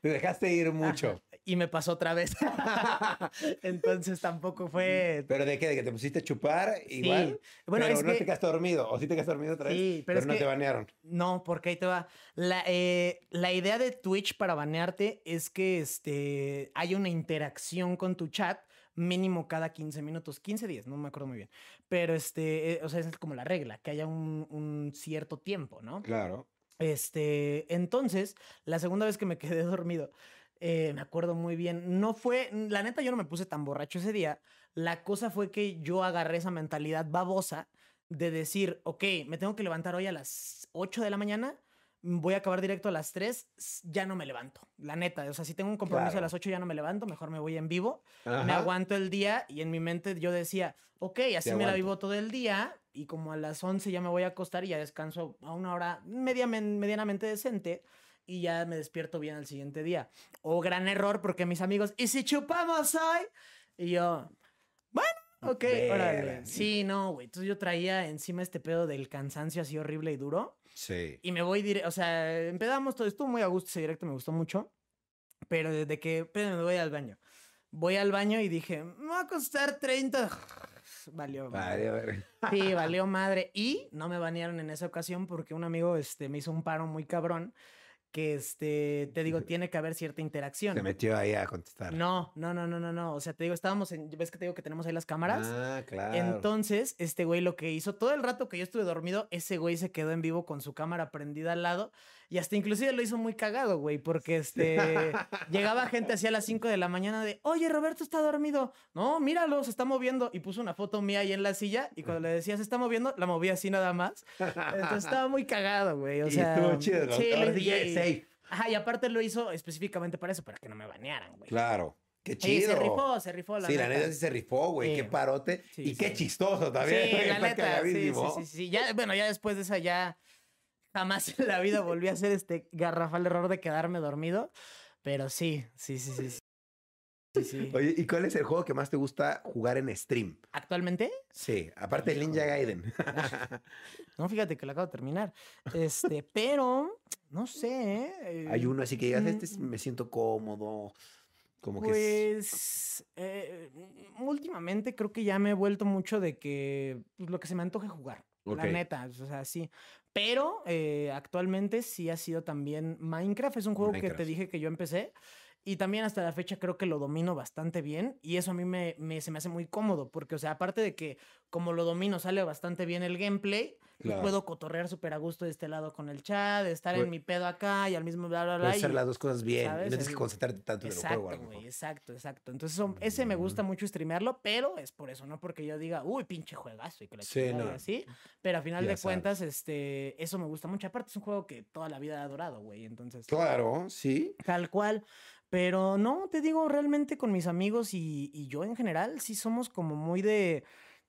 Te dejaste ir mucho. Y me pasó otra vez. [laughs] Entonces tampoco fue. ¿Pero de qué? ¿De que te pusiste a chupar? Igual. Bueno, pero es no que- te quedaste dormido. ¿O sí te quedaste dormido otra vez? Sí, pero pero es no que- te banearon. No, porque ahí te va. La, eh, la idea de Twitch para banearte es que este, hay una interacción con tu chat mínimo cada 15 minutos, 15 días, no me acuerdo muy bien. Pero este, eh, o sea, es como la regla, que haya un, un cierto tiempo, ¿no? Claro. Este, entonces, la segunda vez que me [laughs] quedé dormido, eh, me acuerdo muy bien, no fue, la neta yo no me puse tan borracho ese día, la cosa fue que yo agarré esa mentalidad babosa de decir, ok, me tengo que levantar hoy a las 8 de la mañana, voy a acabar directo a las 3, s- ya no me levanto, la neta, o sea, si tengo un compromiso a las 8 ya no me levanto, mejor me voy en vivo, me aguanto el día y en mi mente yo decía, ok, así me la vivo todo el día y como a las 11 ya me voy a acostar y ya descanso a una hora medianamente decente y ya me despierto bien al siguiente día. O gran error porque mis amigos, ¿y si chupamos hoy? Y yo, bueno, ok, órale. Sí, no, güey. Entonces yo traía encima este pedo del cansancio así horrible y duro. Sí. Y me voy directo, o sea, empezamos todo, estuvo muy a gusto ese directo, me gustó mucho. Pero desde que, espérame, me voy al baño. Voy al baño y dije, me va a costar 30. [laughs] Valió. Vale, madre. a ver. Sí, [laughs] valió madre. Y no me banearon en esa ocasión porque un amigo este, me hizo un paro muy cabrón. Que este, te digo, tiene que haber cierta interacción. Se metió ahí a contestar. No, no, no, no, no, no. O sea, te digo, estábamos en. ¿Ves que te digo que tenemos ahí las cámaras? Ah, claro. Entonces, este güey lo que hizo, todo el rato que yo estuve dormido, ese güey se quedó en vivo con su cámara prendida al lado y hasta inclusive lo hizo muy cagado, güey, porque este [laughs] llegaba gente así a las 5 de la mañana de, oye, Roberto está dormido. No, míralo, se está moviendo. Y puso una foto mía ahí en la silla y cuando le decía se está moviendo, la movía así nada más. Entonces estaba muy cagado, güey. O [laughs] Y sea, estuvo chido. sí, Safe. Ajá, y aparte lo hizo específicamente para eso, para que no me banearan, güey. Claro. Qué chido. se rifó, se rifó la sí, la neta. neta sí se rifó, güey. Sí. Qué parote. Sí, y qué chistoso también. Sí, [laughs] la neta, sí, sí, sí. Ya, bueno, ya después de esa ya jamás en la vida volví a hacer este garrafal error de quedarme dormido. Pero sí, sí, sí, sí. Sí. Sí, sí. Oye, ¿y cuál es el juego que más te gusta jugar en stream? ¿Actualmente? Sí, aparte del Ninja Gaiden. No, fíjate que lo acabo de terminar. [laughs] Este, pero, no sé. ¿eh? Hay uno así que digas, este es- me siento cómodo. Como que es... Pues eh, últimamente creo que ya me he vuelto mucho de que pues, lo que se me antoje jugar. Ok. La neta, o sea, sí. Pero eh, actualmente sí ha sido también Minecraft. Es un juego que te dije que yo empecé. Y también hasta la fecha creo que lo domino bastante bien. Y eso a mí me, me- se me hace muy cómodo. Porque, o sea, aparte de que como lo domino sale bastante bien el gameplay, Claro. puedo cotorrear súper a gusto de este lado con el chat, estar Pu- en mi pedo acá y al mismo bla, bla, bla. Puedes hacer y- las dos cosas bien. y ¿sabes? no tienes que concentrarte tanto en el juego. Exacto, güey, exacto, exacto. Entonces, son- ese me gusta mucho streamearlo, pero es por eso, no porque yo diga, uy, pinche juegazo y que la Sí, chingada y no. así. Pero a final Ya de sabes. cuentas, este, eso me gusta mucho. Aparte, es un juego que toda la vida he adorado, güey. Entonces, Claro, sí. tal cual. Pero no, te digo, realmente con mis amigos y, y yo en general, sí somos como muy de.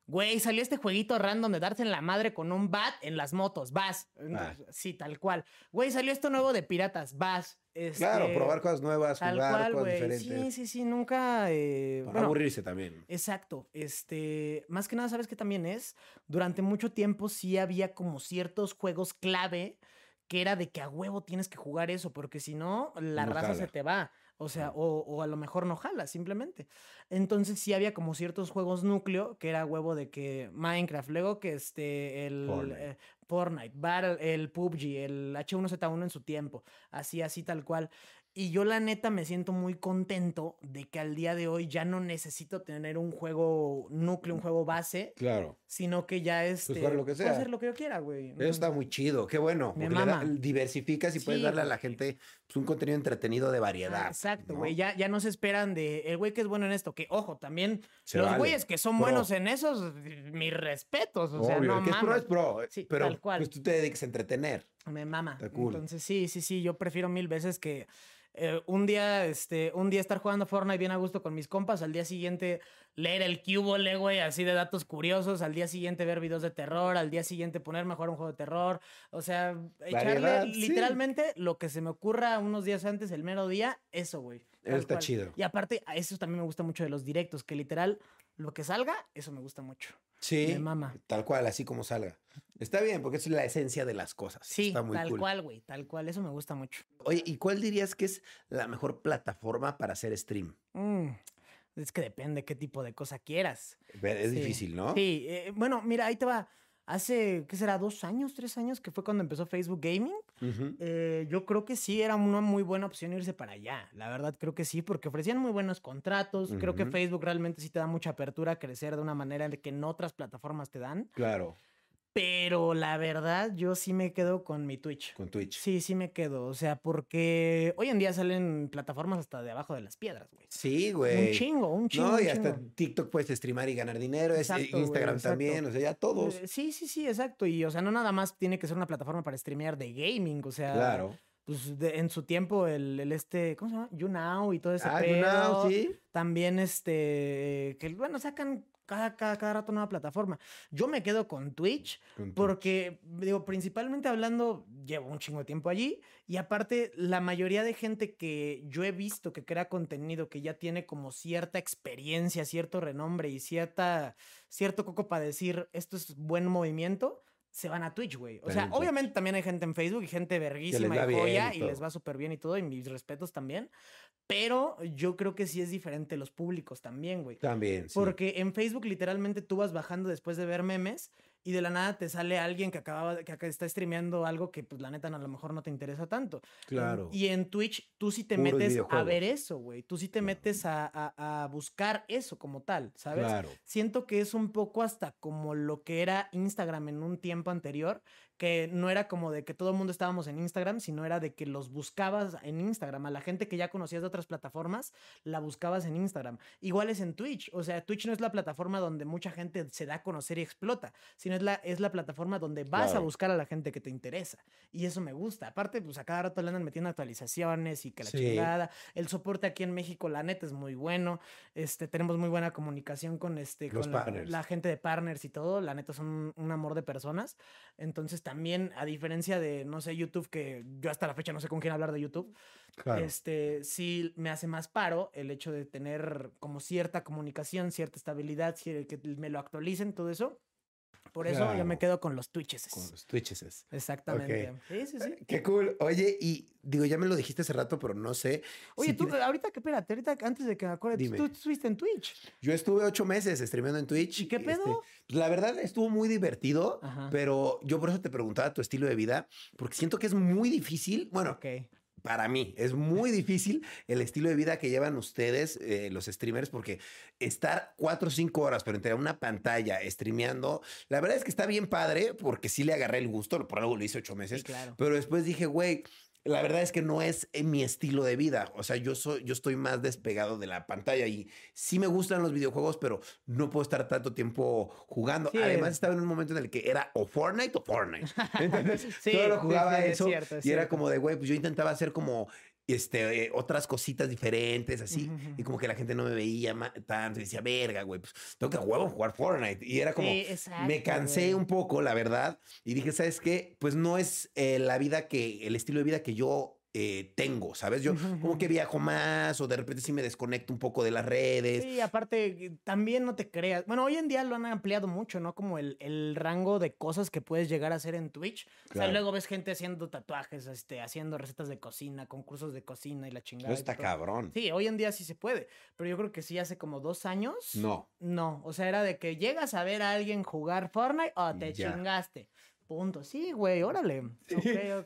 Güey, salió este jueguito random de darse en la madre con un bat en las motos. Vas. Ah. Sí, tal cual. Güey, salió esto nuevo de piratas. Vas. Claro, Este, probar cosas nuevas, Tal jugar cual, cosas diferentes. Sí, sí, sí, nunca. eh, Para bueno, aburrirse también. Exacto. Este, más que nada, ¿sabes qué también es? Durante mucho tiempo sí había como ciertos juegos clave que era de que a huevo tienes que jugar eso, porque si no, la No raza se te va. O sea, o, o a lo mejor no jala, simplemente. Entonces sí había como ciertos juegos núcleo, que era huevo de que Minecraft, luego que este, el Fortnite. eh, Fortnite, Battle, el PUBG, el H1Z1 en su tiempo, así, así tal cual. Y yo la neta me siento muy contento de que al día de hoy ya no necesito tener un juego núcleo, un juego base, Claro. sino que ya este jugar lo que puedo hacer lo que yo quiera, güey. Eso está muy chido, qué bueno. Me Porque da- diversificas y puedes darle a la gente pues, un contenido entretenido de Ah, variedad. exacto, ¿no? güey. Ya, ya no se esperan de el güey que es bueno en esto. Que, ojo, también Se los vale. güeyes que son Pro. buenos en esos, mis respetos. O sea, Obvio, no el que es pro mames. es pro. Sí, pero tal cual. pues tú te dedicas a entretener. Me mama. Está cool. Entonces, sí, sí, sí. Yo prefiero mil veces que eh, un día, este, un día estar jugando Fortnite bien a gusto con mis compas, al día siguiente leer el cubole, güey, así de datos curiosos, al día siguiente ver videos de terror, al día siguiente ponerme a jugar un juego de terror. O sea, echarle sí. literalmente lo que se me ocurra unos días antes, el mero día, eso, güey. Eso está cual. chido. Y aparte, a eso también me gusta mucho de los directos, que literal Lo que salga, eso me gusta mucho. Sí. Me mama. Tal cual, así como salga. Está bien, porque es la esencia de las cosas. Sí, Está muy tal cool. cual, güey, tal cual. Eso me gusta mucho. Oye, ¿y cuál dirías que es la mejor plataforma para hacer stream? Mm, es que depende qué tipo de cosa quieras. Es Sí. difícil, ¿no? Sí, eh, bueno, mira, ahí te va. Hace, ¿qué será? ¿Dos años, tres años? Que fue cuando empezó Facebook Gaming. Eh, yo creo que sí era una muy buena opción irse para allá. La verdad creo que sí, porque ofrecían muy buenos contratos. Creo que. Facebook realmente sí te da mucha apertura a crecer de una manera en que en otras plataformas te dan. Claro, Pero la verdad, yo sí me quedo con mi Twitch. con Twitch. Sí, sí me quedo. O sea, porque hoy en día salen plataformas hasta de abajo de las piedras, güey. Sí, güey. Un chingo, un chingo. No, y hasta chingo. TikTok puedes streamar y ganar dinero, eh, Exacto, Instagram también, o sea, ya todos. Eh, Sí, sí, sí, exacto. Y, o sea, no nada más tiene que ser una plataforma para streamear de gaming. O sea, claro. pues de- en su tiempo el, el este, ¿cómo se llama? YouNow y todo ese Ah, pedo. YouNow, sí. También este, que bueno, sacan cada, cada, cada rato nueva plataforma. Yo me quedo con Twitch Con Twitch. porque, digo, principalmente hablando, llevo un chingo de tiempo allí y aparte la mayoría de gente que yo he visto que crea contenido, que ya tiene como cierta experiencia, cierto renombre y cierta, cierto coco para decir esto es buen movimiento. Se van a Twitch, güey. O sea, obviamente también hay gente en Facebook y gente verguísima y joya y y les va súper bien y todo, y mis respetos también. Pero yo creo que sí es diferente los públicos también, güey. También, sí. Porque en Facebook literalmente tú vas bajando después de ver memes y de la nada te sale alguien que acaba que está streameando algo que pues la neta a lo mejor no te interesa tanto. Claro. Y en Twitch tú sí te metes a ver eso, güey. Tú sí te Claro. metes a, a- a buscar eso como tal, ¿sabes? Claro. Siento que es un poco hasta como lo que era Instagram en un tiempo anterior, que no era como de que todo el mundo estábamos en Instagram, sino era de que los buscabas en Instagram. A la gente que ya conocías de otras plataformas, la buscabas en Instagram. Igual es en Twitch. O sea, Twitch no es la plataforma donde mucha gente se da a conocer y explota, sino es la, es la plataforma donde vas a buscar a la gente que te interesa. Y eso me gusta. Aparte, pues a cada rato le andan metiendo actualizaciones y que la Sí. chingada. El soporte aquí en México, la neta, es muy bueno. Este, tenemos muy buena comunicación con este, Los con la, gente de partners y todo. La neta son un, un amor de personas. Entonces, también, a diferencia de, no sé, YouTube, que yo hasta la fecha no sé con quién hablar de YouTube, Claro. este, sí me hace más paro el hecho de tener como cierta comunicación, cierta estabilidad, que me lo actualicen, todo eso. Por eso yo me quedo con los Twitches. Con los Twitches. es. Exactamente. Sí, sí, sí. Qué cool. Oye, y digo, ya me lo dijiste hace rato, pero no sé. Oye, si tú, tienes- ahorita que, espérate, ahorita antes de que me acuerde, tú- Dime. tú estuviste en Twitch. Yo estuve ocho meses streameando en Twitch. ¿Y qué este, pedo? pues, la verdad estuvo muy divertido, Ajá. pero yo por eso te preguntaba tu estilo de vida, porque siento que es muy difícil. Bueno, Ok. Para mí es muy difícil el estilo de vida que llevan ustedes, eh, los streamers, porque estar cuatro o cinco horas, pero entre una pantalla streameando, la verdad es que está bien padre, porque sí le agarré el gusto, por algo lo hice ocho meses, Sí, claro. pero después dije, güey, la verdad es que no es eh, mi estilo de vida. O sea, yo soy, yo estoy más despegado de la pantalla y sí me gustan los videojuegos, pero no puedo estar tanto tiempo jugando. Sí, Además, es- estaba en un momento en el que era o Fortnite o Fortnite. [laughs] Entonces, Sí, solo sí, jugaba sí, es eso cierto, es y era cierto. como de, güey, pues yo intentaba hacer como este, eh, otras cositas diferentes, así, y como que la gente no me veía tanto, y decía, verga, güey, pues tengo que huevo jugar Fortnite. Y era como, Sí, exacto, me cansé güey. un poco, la verdad, y dije, ¿sabes qué? Pues no es eh, la vida que, el estilo de vida que yo eh, tengo, ¿sabes? Yo como que viajo más o de repente sí me desconecto un poco de las redes. Sí, aparte, eh, también no te creas. Bueno, hoy en día lo han ampliado mucho, ¿no? Como el, el rango de cosas que puedes llegar a hacer en Twitch. O sea, luego ves gente haciendo tatuajes, este, haciendo recetas de cocina, concursos de cocina y la chingada. Eso está cabrón. Sí, hoy en día sí se puede. Pero yo creo que sí hace como dos años. No. No, o sea, era de que llegas a ver a alguien jugar Fortnite o te Ya. chingaste. Sí, güey, órale.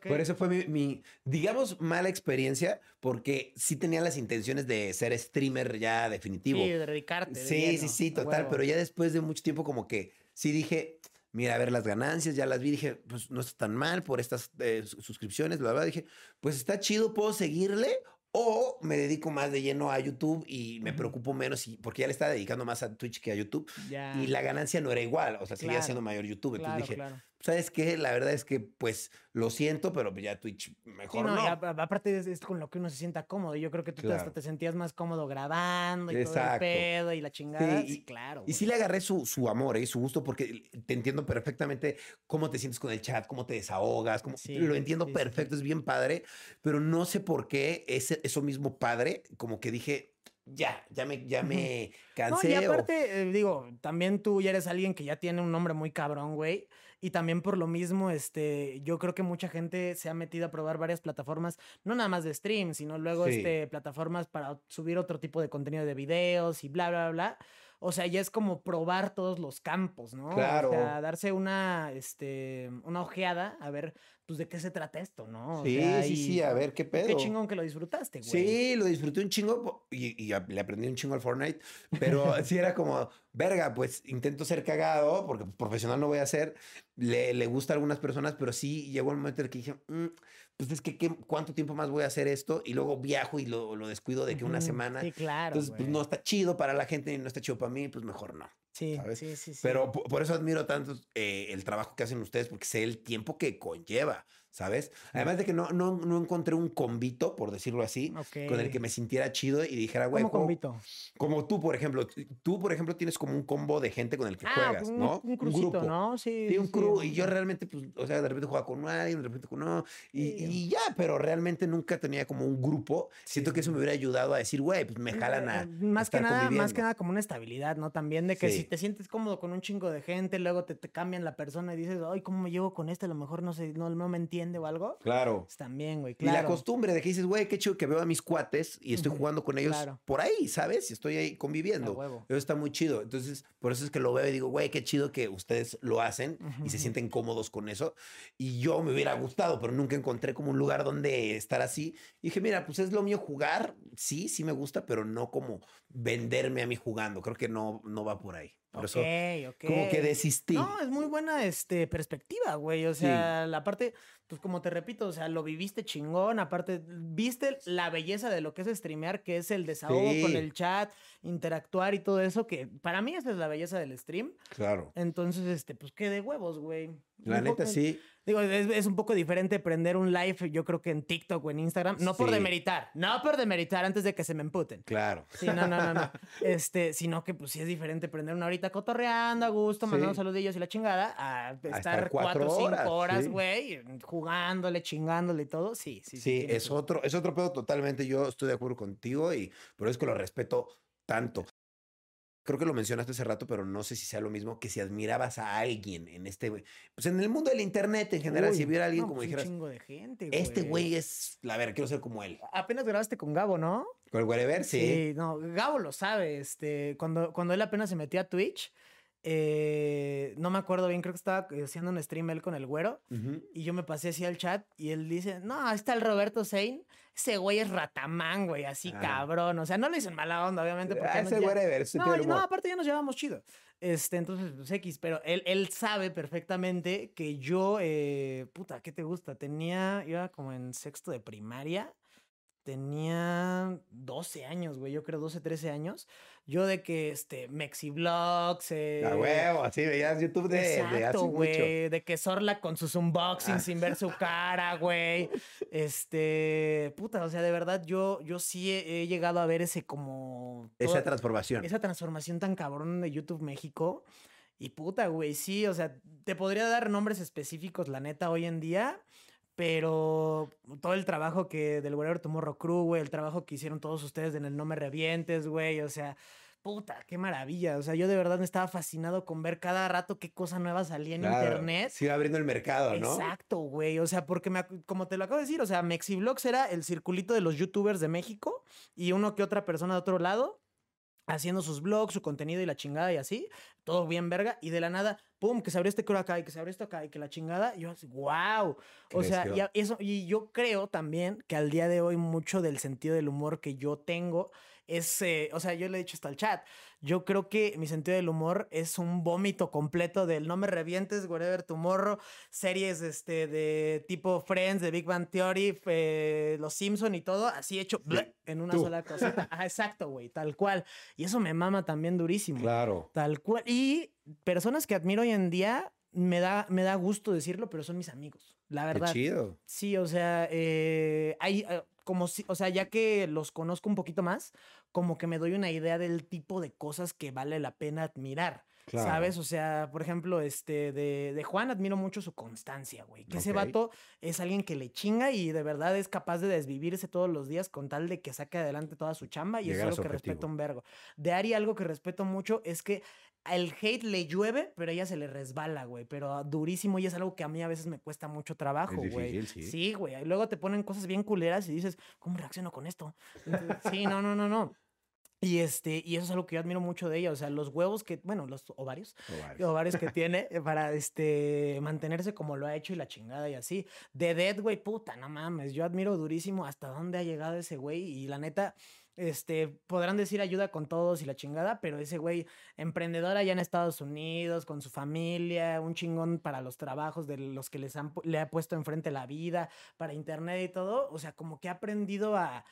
Por eso fue mi, mi, digamos, mala experiencia, porque sí tenía las intenciones de ser streamer ya definitivo. Sí, de dedicarte. de Sí, lleno, sí, sí, total. huevo. Pero ya después de mucho tiempo, como que sí dije, mira, a ver las ganancias, ya las vi, dije, pues no está tan mal por estas eh, sus- suscripciones, bla, bla. Dije, pues está chido, puedo seguirle. O me dedico más de lleno a YouTube y me preocupo menos, y, porque ya le estaba dedicando más a Twitch que a YouTube. Ya. Y la ganancia no era igual, o sea, seguía Claro, siendo mayor YouTube. Claro, dije, claro. ¿Sabes qué? La verdad es que, pues, lo siento, pero ya Twitch Sí, mejor no, no. y a- a- aparte es, es con lo que uno se sienta cómodo. y Yo creo que tú hasta te sentías más cómodo grabando y todo Exacto. el pedo y la chingada. Sí, Sí, y- claro. Y sí le agarré su, su amor, ¿eh? su gusto, porque te entiendo perfectamente cómo te sientes con el chat, cómo te desahogas, cómo, Sí, lo entiendo sí, sí, perfecto, es bien padre, pero no sé por qué ese, eso mismo padre, como que dije, ya, ya me, ya me No, cansé. y o- aparte, eh, digo, también tú ya eres alguien que ya tiene un nombre muy cabrón, güey. Y también por lo mismo, este, yo creo que mucha gente se ha metido a probar varias plataformas, no nada más de stream, sino luego, Sí. este, plataformas para subir otro tipo de contenido de videos y bla, bla, bla. O sea, ya es como probar todos los campos, ¿no? Claro. O sea, darse una, este, una ojeada a ver, pues, de qué se trata esto, ¿no? O Sí, sea, sí, y sí, a ver qué pedo. Qué chingón que lo disfrutaste, güey. Sí, lo disfruté un chingo y, y le aprendí un chingo al Fortnite, pero [laughs] sí era como, verga, pues intento ser cagado porque profesional no voy a ser. Le, le gusta a algunas personas, pero sí llegó el momento en el que dije, "Mm, pues es que ¿qué- ¿cuánto tiempo más voy a hacer esto? Y luego viajo y lo, lo descuido de que una semana. Sí, claro. Entonces, pues no está chido para la gente y no está chido para mí, pues mejor no. Sí, ¿sabes? sí, sí, sí. Pero po- por, eso admiro tanto eh, el trabajo que hacen ustedes, porque sé el tiempo que conlleva, ¿sabes? Además de que no, no, no encontré un convito, por decirlo así, con el que me sintiera chido y dijera, güey, ¿Cómo convito? como tú, por ejemplo, tú, por ejemplo, tienes como un combo de gente con el que Ah, juegas, un, ¿no? un crucito, ¿no? Sí. Sí, un crew. sí. Y yo realmente, pues, o sea, de repente jugaba con alguien, de repente con no. Y, Sí. y ya, pero realmente nunca tenía como un grupo. Siento que eso me hubiera ayudado a decir, güey, pues me jalan a. Eh, Más que nada, más que nada como una estabilidad, ¿no? También de que si te sientes cómodo con un chingo de gente, luego te, te cambian la persona y dices, ay, ¿cómo me llevo con este? A lo mejor no sé, no, no me entiende o algo. Claro. Pues también, güey, Y la claro. costumbre de que dices, güey, qué chido que veo a mis cuates y estoy jugando con ellos claro. por ahí, ¿sabes? Y estoy ahí conviviendo. huevo. Eso está muy chido. Entonces, por eso es que lo veo y digo, güey, qué chido que ustedes lo hacen y se sienten cómodos con eso. Y yo me hubiera gustado, pero nunca encontré como un lugar donde estar así. Y dije, mira, pues es lo mío jugar. Sí, sí me gusta, pero no como venderme a mí jugando. Creo que no, no va por ahí. Por eso, Ok, ok. como que desistí. No, es muy buena este, perspectiva, güey. O Sí. sea, la parte, pues como te repito, o sea, lo viviste chingón. Aparte, viste la belleza de lo que es streamear, que es el desahogo con Sí. el chat, interactuar y todo eso, que para mí esa es la belleza del stream. Claro. Entonces, este, pues qué de huevos, güey. La Un neta, poco- sí. Digo, es, es un poco diferente prender un live, yo creo que en TikTok o en Instagram. No por Sí. demeritar, no por demeritar antes de que se me emputen. Claro. Sí, no, no, no, no. [laughs] Este, sino que pues sí es diferente prender una horita cotorreando a gusto, mandando Sí. saludillos y la chingada, a estar, estar cuatro o cinco horas, horas, sí. Güey, jugándole, chingándole y todo. Sí, sí, sí. Sí, es otro, es otro pedo totalmente. Yo estoy de acuerdo contigo y por eso es que lo respeto tanto. Creo que lo mencionaste hace rato, pero no sé si sea lo mismo que si admirabas a alguien en este, pues en el mundo del internet en general, si Uy, hubiera alguien no, como pues, dijeras, Un chingo de gente, este güey es, a ver, quiero ser como él. Apenas grabaste con Gabo, ¿no? Con el whatever, sí. no, Gabo lo sabe. Este, cuando, cuando él apenas se metió a Twitch, eh, no me acuerdo bien, creo que estaba haciendo un stream él con el güero. Y yo me pasé así al chat y él dice, no, ahí está el Roberto Sein. Ese güey es ratamán, güey, así Ah. cabrón. O sea, no lo hizo en mala onda, obviamente. Porque Ah, no- ese whatever, ese no, no, humor. aparte ya nos llevamos chido. Este, entonces, pues X, pero él, él sabe perfectamente que yo, eh, puta, ¿qué te gusta? Tenía, iba como en sexto de primaria, tenía 12 años, güey, yo creo 12, 13 años. Yo de que, este, Mexiblogs, eh, A huevo, así veías YouTube de, de hace Exacto, mucho. güey. De que Sorla con sus unboxings Ah. sin ver su cara, güey. Este, puta, o sea, de verdad, yo, yo sí he, he llegado a ver ese como... Esa toda- transformación. esa transformación tan cabrón de YouTube México. Y puta, güey, sí, o sea, te podría dar nombres específicos, la neta, hoy en día. Pero todo el trabajo que del Whatever Tomorrow Crew, güey, el trabajo que hicieron todos ustedes en el No Me Revientes, güey, o sea, puta, qué maravilla. O sea, yo de verdad me estaba fascinado con ver cada rato qué cosa nueva salía en Claro, internet. Sigue abriendo el mercado, ¿no? Exacto, güey. O sea, porque me como te lo acabo de decir, o sea, Mexiblogs era el circulito de los youtubers de México y uno que otra persona de otro lado haciendo sus blogs, su contenido y la chingada y así, todo bien verga, y de la nada, pum, que se abrió este coro acá y que se abrió esto acá y que la chingada, y yo así, wow. O sea, y, a- eso, y yo creo también que al día de hoy mucho del sentido del humor que yo tengo es, eh, o sea, yo le he dicho hasta al chat, yo creo que mi sentido del humor es un vómito completo del no me revientes, whatever tomorrow, series este, de tipo Friends, de Big Bang Theory, eh, Los Simpson y todo, así hecho bleh, en una tú. sola cosita. Ajá, [laughs] exacto, güey, tal cual. Y eso me mama también durísimo. Claro. Tal cual. Y personas que admiro hoy en día, me da, me da gusto decirlo, pero son mis amigos. La Qué verdad. chido. Sí, o sea, eh, hay eh, como si, o sea, ya que los conozco un poquito más, como que me doy una idea del tipo de cosas que vale la pena admirar. Claro. ¿Sabes? O sea, por ejemplo, este, de, de Juan admiro mucho su constancia, güey. Que ese Ok. vato es alguien que le chinga y de verdad es capaz de desvivirse todos los días con tal de que saque adelante toda su chamba y Llegar eso es lo que objetivo. respeto un vergo. De Ari algo que respeto mucho es que el hate le llueve, pero ella se le resbala, güey. Pero durísimo y es algo que a mí a veces me cuesta mucho trabajo, Es güey. difícil, sí. Sí, güey. Y luego te ponen cosas bien culeras y dices, ¿cómo reacciono con esto? Entonces, sí, no, no, no, no. Y este, y eso es algo que yo admiro mucho de ella. O sea, los huevos que, bueno, los ovarios, ovarios que [laughs] tiene eh, para este mantenerse como lo ha hecho y la chingada y así. De Dead, güey, puta, no mames. Yo admiro durísimo hasta dónde ha llegado ese güey. Y la neta, este, podrán decir ayuda con todos y la chingada, pero ese güey, emprendedor allá en Estados Unidos, con su familia, un chingón para los trabajos de los que les han, le ha puesto enfrente la vida, para internet y todo. O sea, como que ha aprendido a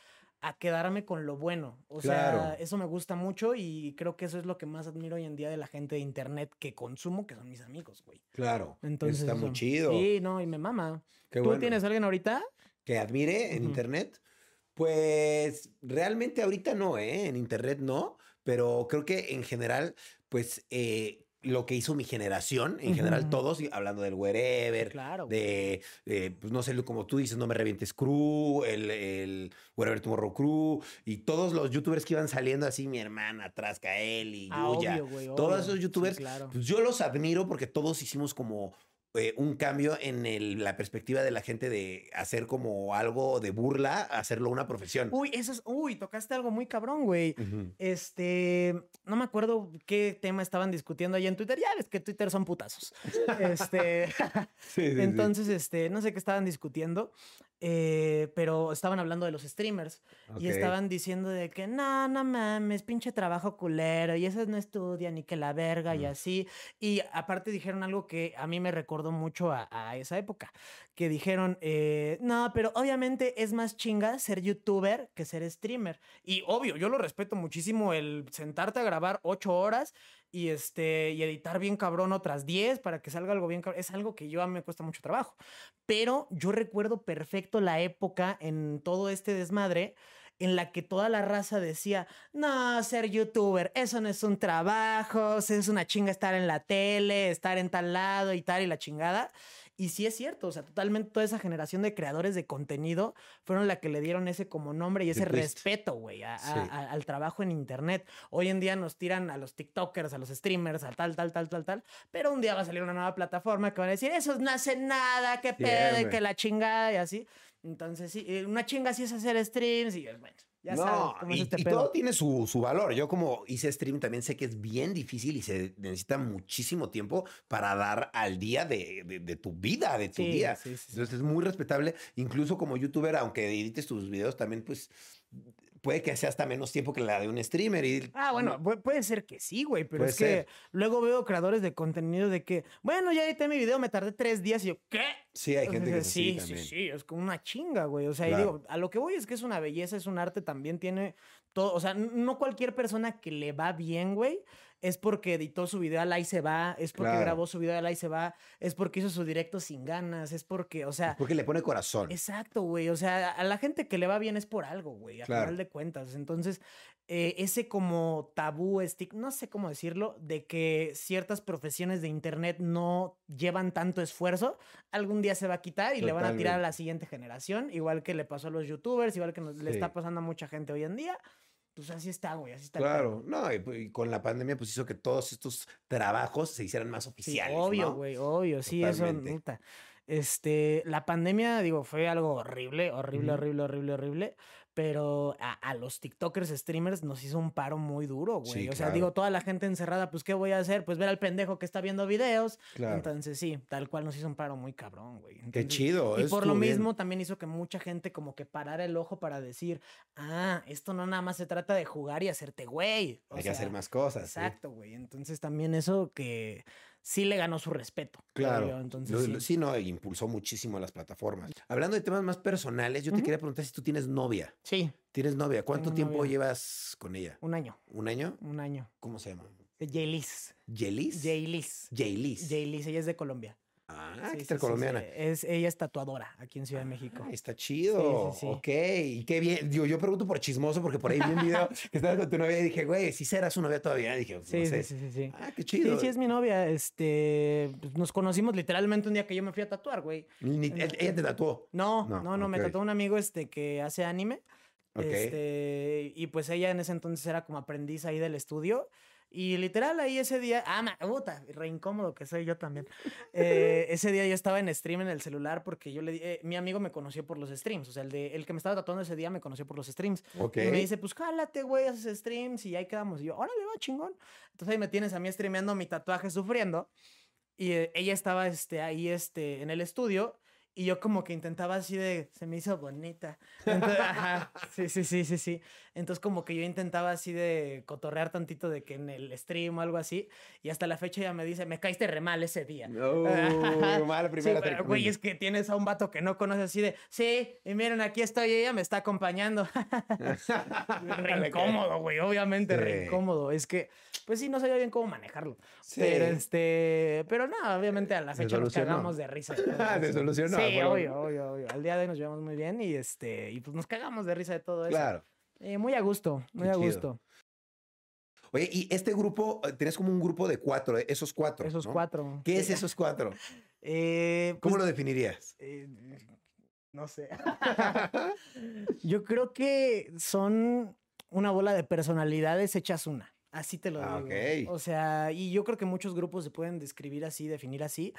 a quedarme con lo bueno. O Claro. sea, eso me gusta mucho y creo que eso es lo que más admiro hoy en día de la gente de internet que consumo, que son mis amigos, güey. Claro. Entonces, está muy chido. Sí, no, y me mama. Qué ¿Tú bueno. tienes alguien ahorita? que admire en internet? Pues realmente ahorita no, ¿eh? En internet no, pero creo que en general, pues eh, lo que hizo mi generación, en general todos, hablando del wherever, Claro. de, eh, pues no sé, como tú dices, No Me Revientes Crew, el, el Wherever Tomorrow Crew, y todos los youtubers que iban saliendo así, mi hermana, atrás, Kael y Ah, Yuya. obvio, todos obvio. esos Sí, youtubers, claro. pues yo los admiro porque todos hicimos como eh, un cambio en el- la perspectiva de la gente de hacer como algo de burla, hacerlo una profesión. Uy, eso es. Uy, tocaste algo muy cabrón, güey. Este, no me acuerdo qué tema estaban discutiendo ahí en Twitter. Ya ves que Twitter son putazos. [laughs] Este, Sí, sí, sí. entonces, este, no sé qué estaban discutiendo, eh, pero estaban hablando de los streamers y Ok. estaban diciendo de que no, no mames, pinche trabajo culero y esos no estudian ni que la verga y Mm. así. Y aparte dijeron algo que a mí me recordó mucho a, a esa época, que dijeron, eh, no, pero obviamente es más chinga ser youtuber que ser streamer. Y obvio, yo lo respeto muchísimo el sentarte a grabar ocho horas y este y editar bien cabrón otras 10 para que salga algo bien cabrón. Es algo que yo a mí me cuesta mucho trabajo. Pero yo recuerdo perfecto la época en todo este desmadre en la que toda la raza decía, no, ser youtuber, eso no es un trabajo, es una chinga estar en la tele, estar en tal lado y tal y la chingada. Y sí es cierto, o sea, totalmente toda esa generación de creadores de contenido fueron la que le dieron ese como nombre y ese respeto, güey, Sí. al trabajo en internet. Hoy en día nos tiran a los TikTokers, a los streamers, a tal, tal, tal, tal, tal, pero un día va a salir una nueva plataforma que van a decir, esos no hacen nada, qué pedo, y Siempre. que la chingada y así. Entonces, sí, eh, una chinga sí es hacer streams y bueno, ya sabes no, y, es este y pedo. todo tiene su, su valor. Yo como hice stream también sé que es bien difícil y se necesita muchísimo tiempo para dar al día de, de- de tu vida, de tu Sí, día. sí, sí, sí. Entonces es muy respetable. Incluso como youtuber, aunque edites tus videos también, pues puede que sea hasta menos tiempo que la de un streamer. Y, Ah, bueno, pu- puede ser que sí, güey, pero Puede es que ser. luego veo creadores de contenido de que, bueno, ya edité mi video, me tardé tres días y yo, ¿qué? Sí, hay O gente sea, que es así sí, sí, también. sí, es como una chinga, güey. O sea, y digo, a lo que voy es que es una belleza, es un arte, también tiene todo. O sea, no cualquier persona que le va bien, güey, es porque editó su video al ahí se va, es porque Claro. grabó su video al ahí se va, es porque hizo su directo sin ganas, es porque, o sea, Porque le pone corazón. Exacto, güey. O sea, a la gente que le va bien es por algo, güey, a Claro. final de cuentas. Entonces, eh, ese como tabú, stick, no sé cómo decirlo, de que ciertas profesiones de internet no llevan tanto esfuerzo, algún día se va a quitar y le van a tirar a la siguiente generación, igual que le pasó a los youtubers, igual que nos- le está pasando a mucha gente hoy en día. Pues así está, güey, así está. Claro, no, y, pues, y con la pandemia pues hizo que todos estos trabajos se hicieran más Sí, oficiales. obvio, ¿no? güey, obvio, sí, eso, Totalmente. neta. Este, la pandemia, digo, fue algo horrible, horrible, horrible, horrible, horrible, pero a, a los TikTokers, streamers, nos hizo un paro muy duro, güey. Sí, o sea, claro. digo, toda la gente encerrada, pues, ¿qué voy a hacer? Pues ver al pendejo que está viendo videos. Claro. Entonces, sí, tal cual nos hizo un paro muy cabrón, güey. Qué chido. y por lo bien. mismo también hizo que mucha gente como que parara el ojo para decir, ah, esto no nada más se trata de jugar y hacerte güey. O Hay que hacer más cosas. ¿sí? Exacto, güey. Entonces también eso que sí le ganó su respeto. Claro. Entonces, Lo- sí. no, impulsó muchísimo a las plataformas. Hablando de temas más personales, yo te quería preguntar si tú tienes novia. Sí, ¿Tienes novia? ¿Cuánto Tengo tiempo novia. llevas con ella? un año, ¿Un año? un año. ¿Cómo se llama? Jaylis. ¿Yelis? Jaylis. Jaylis. Jaylis, ella es de Colombia. Ah, Sí, ¿qué sí, sí, colombiana? sí. Es, ella es tatuadora aquí en Ciudad de México. Ah, está chido. sí, sí. Ok, y qué bien. Digo, yo pregunto por chismoso porque por ahí vi un video [laughs] que estabas con tu novia y dije, güey, si será su novia todavía. dije, Sí, no sí, sé. sí, sí, sí. Ah, qué Sí, chido. sí, es mi novia. Este, pues, nos conocimos literalmente un día que yo me fui a tatuar, güey. Ni- ella te tatuó. No, No, no, no, me tatuó un amigo este que hace anime. Ok. Este, y pues ella en ese entonces era como aprendiz ahí del estudio. Y literal ahí ese día, ah, ma- puta, re incómodo que soy yo también. Eh, ese día yo estaba en stream en el celular porque yo le di, eh, mi amigo me conoció por los streams, o sea, el, de, el que me estaba tatuando ese día me conoció por los streams. Ok. Y me dice, pues jálate, güey, haces streams y ahí quedamos. Y yo, órale, va, chingón. Entonces ahí me tienes a mí streameando mi tatuaje sufriendo. Y eh, ella estaba este, ahí este, en el estudio. Y yo como que intentaba así de, se me hizo bonita. Entonces, ajá, sí, sí, sí, sí, sí. Entonces como que yo intentaba así de cotorrear tantito de que en el stream o algo así. Y hasta la fecha ella me dice, me caíste re mal ese día. No, mala Sí, primera. pero, güey, es que tienes a un vato que no conoces así de, sí, y miren, aquí estoy, ella me está acompañando. [laughs] re incómodo, güey, obviamente, re Sí. incómodo. Es que, pues sí, no sabía bien cómo manejarlo. Sí. Pero este, pero no, obviamente a la fecha nos cagamos de risa. [laughs] Se solucionó, Sí, obvio, obvio, obvio. Al día de hoy nos llevamos muy bien y este, y pues nos cagamos de risa de todo eso. Claro. Eh, muy a gusto, muy Qué a chido. gusto. Oye, y este grupo, eh, tenés como un grupo de cuatro, eh, esos cuatro. Esos ¿no? cuatro. ¿Qué es esos cuatro? [laughs] Eh, ¿Cómo pues, lo definirías? eh, no sé. [laughs] Yo creo que son una bola de personalidades hechas una. Así te lo Ah, digo. O sea, y yo creo que muchos grupos se pueden describir así, definir así,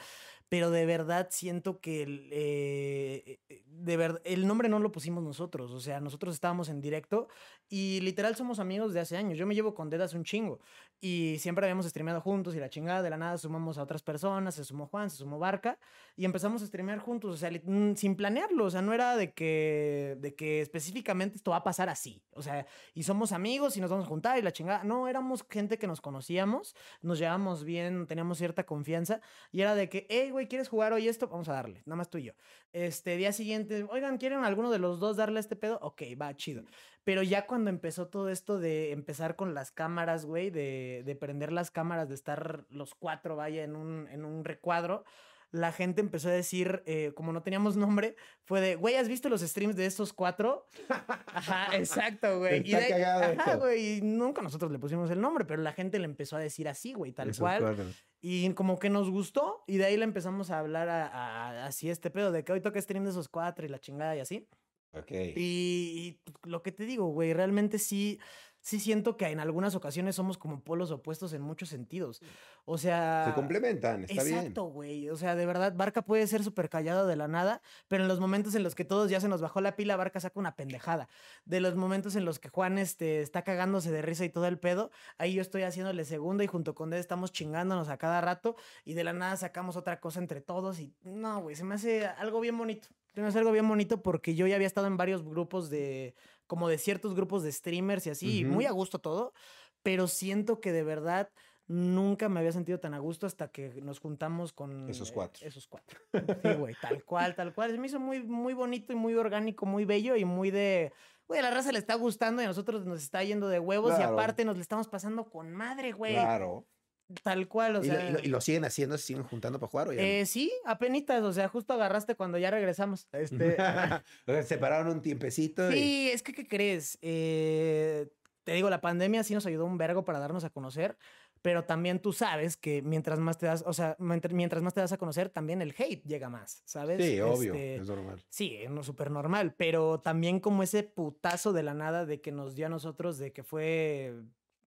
pero de verdad siento que el, eh, eh, de verdad, el nombre no lo pusimos nosotros. O sea, nosotros estábamos en directo y literal somos amigos de hace años. Yo me llevo con Dedas un chingo y siempre habíamos streameado juntos y la chingada de la nada sumamos a otras personas, se sumó Juan, se sumó Barca y empezamos a streamear juntos, o sea, mm, sin planearlo, o sea, no era de que, de que específicamente esto va a pasar así, o sea, y somos amigos y nos vamos a juntar y la chingada, no, éramos gente que nos conocíamos, nos llevábamos bien, teníamos cierta confianza y era de que, hey, güey, ¿quieres jugar hoy esto? Vamos a darle, nada más tú y yo. Este día siguiente, oigan, ¿quieren alguno de los dos darle a este pedo? Ok, va, chido. Pero ya cuando empezó todo esto de empezar con las cámaras, güey, de, de prender las cámaras, de estar los cuatro, vaya, en un, en un recuadro, la gente empezó a decir, eh, como no teníamos nombre, fue de, güey, ¿has visto los streams de estos cuatro? Ajá, exacto, güey. Está de ahí- cagado ajá, esto. güey, y nunca nosotros le pusimos el nombre, pero la gente le empezó a decir así, güey, tal Esos cual. cuatro. Y como que nos gustó, y de ahí le empezamos a hablar a, a- así este pedo, de que hoy toca stream de esos cuatro y la chingada y así. Ok. Y, y lo que te digo, güey, realmente sí, sí siento que en algunas ocasiones somos como polos opuestos en muchos sentidos. O sea... Se complementan, está bien. Exacto, güey. O sea, de verdad, Barca puede ser súper callado de la nada, pero en los momentos en los que todos ya se nos bajó la pila, Barca saca una pendejada. De los momentos en los que Juan este, está cagándose de risa y todo el pedo, ahí yo estoy haciéndole segunda y junto con él estamos chingándonos a cada rato y de la nada sacamos otra cosa entre todos y no, güey, se me hace algo bien bonito. Se me hace algo bien bonito porque yo ya había estado en varios grupos de, como de ciertos grupos de streamers y así, y muy a gusto todo, pero siento que de verdad nunca me había sentido tan a gusto hasta que nos juntamos con Esos eh, cuatro. esos cuatro. Sí, güey, tal cual, tal cual. Se me hizo muy, muy bonito y muy orgánico, muy bello y muy de. Güey, a la raza le está gustando y a nosotros nos está yendo de huevos y aparte nos le estamos pasando con madre, güey. Claro. Tal cual, o ¿Y, lo, sea. y lo- y lo siguen haciendo? ¿Se siguen juntando para jugar o ya no? eh, sí, apenitas, o sea, justo agarraste cuando ya regresamos. Este, separaron un tiempecito y... Sí, es que, ¿qué crees? Eh, te digo, la pandemia sí nos ayudó un vergo para darnos a conocer, pero también tú sabes que mientras más te das, o sea, mientras más te das a conocer, también el hate llega más, ¿sabes? Sí, obvio, Este, es normal. Sí, no súper normal, pero también como ese putazo de la nada de que nos dio a nosotros, de que fue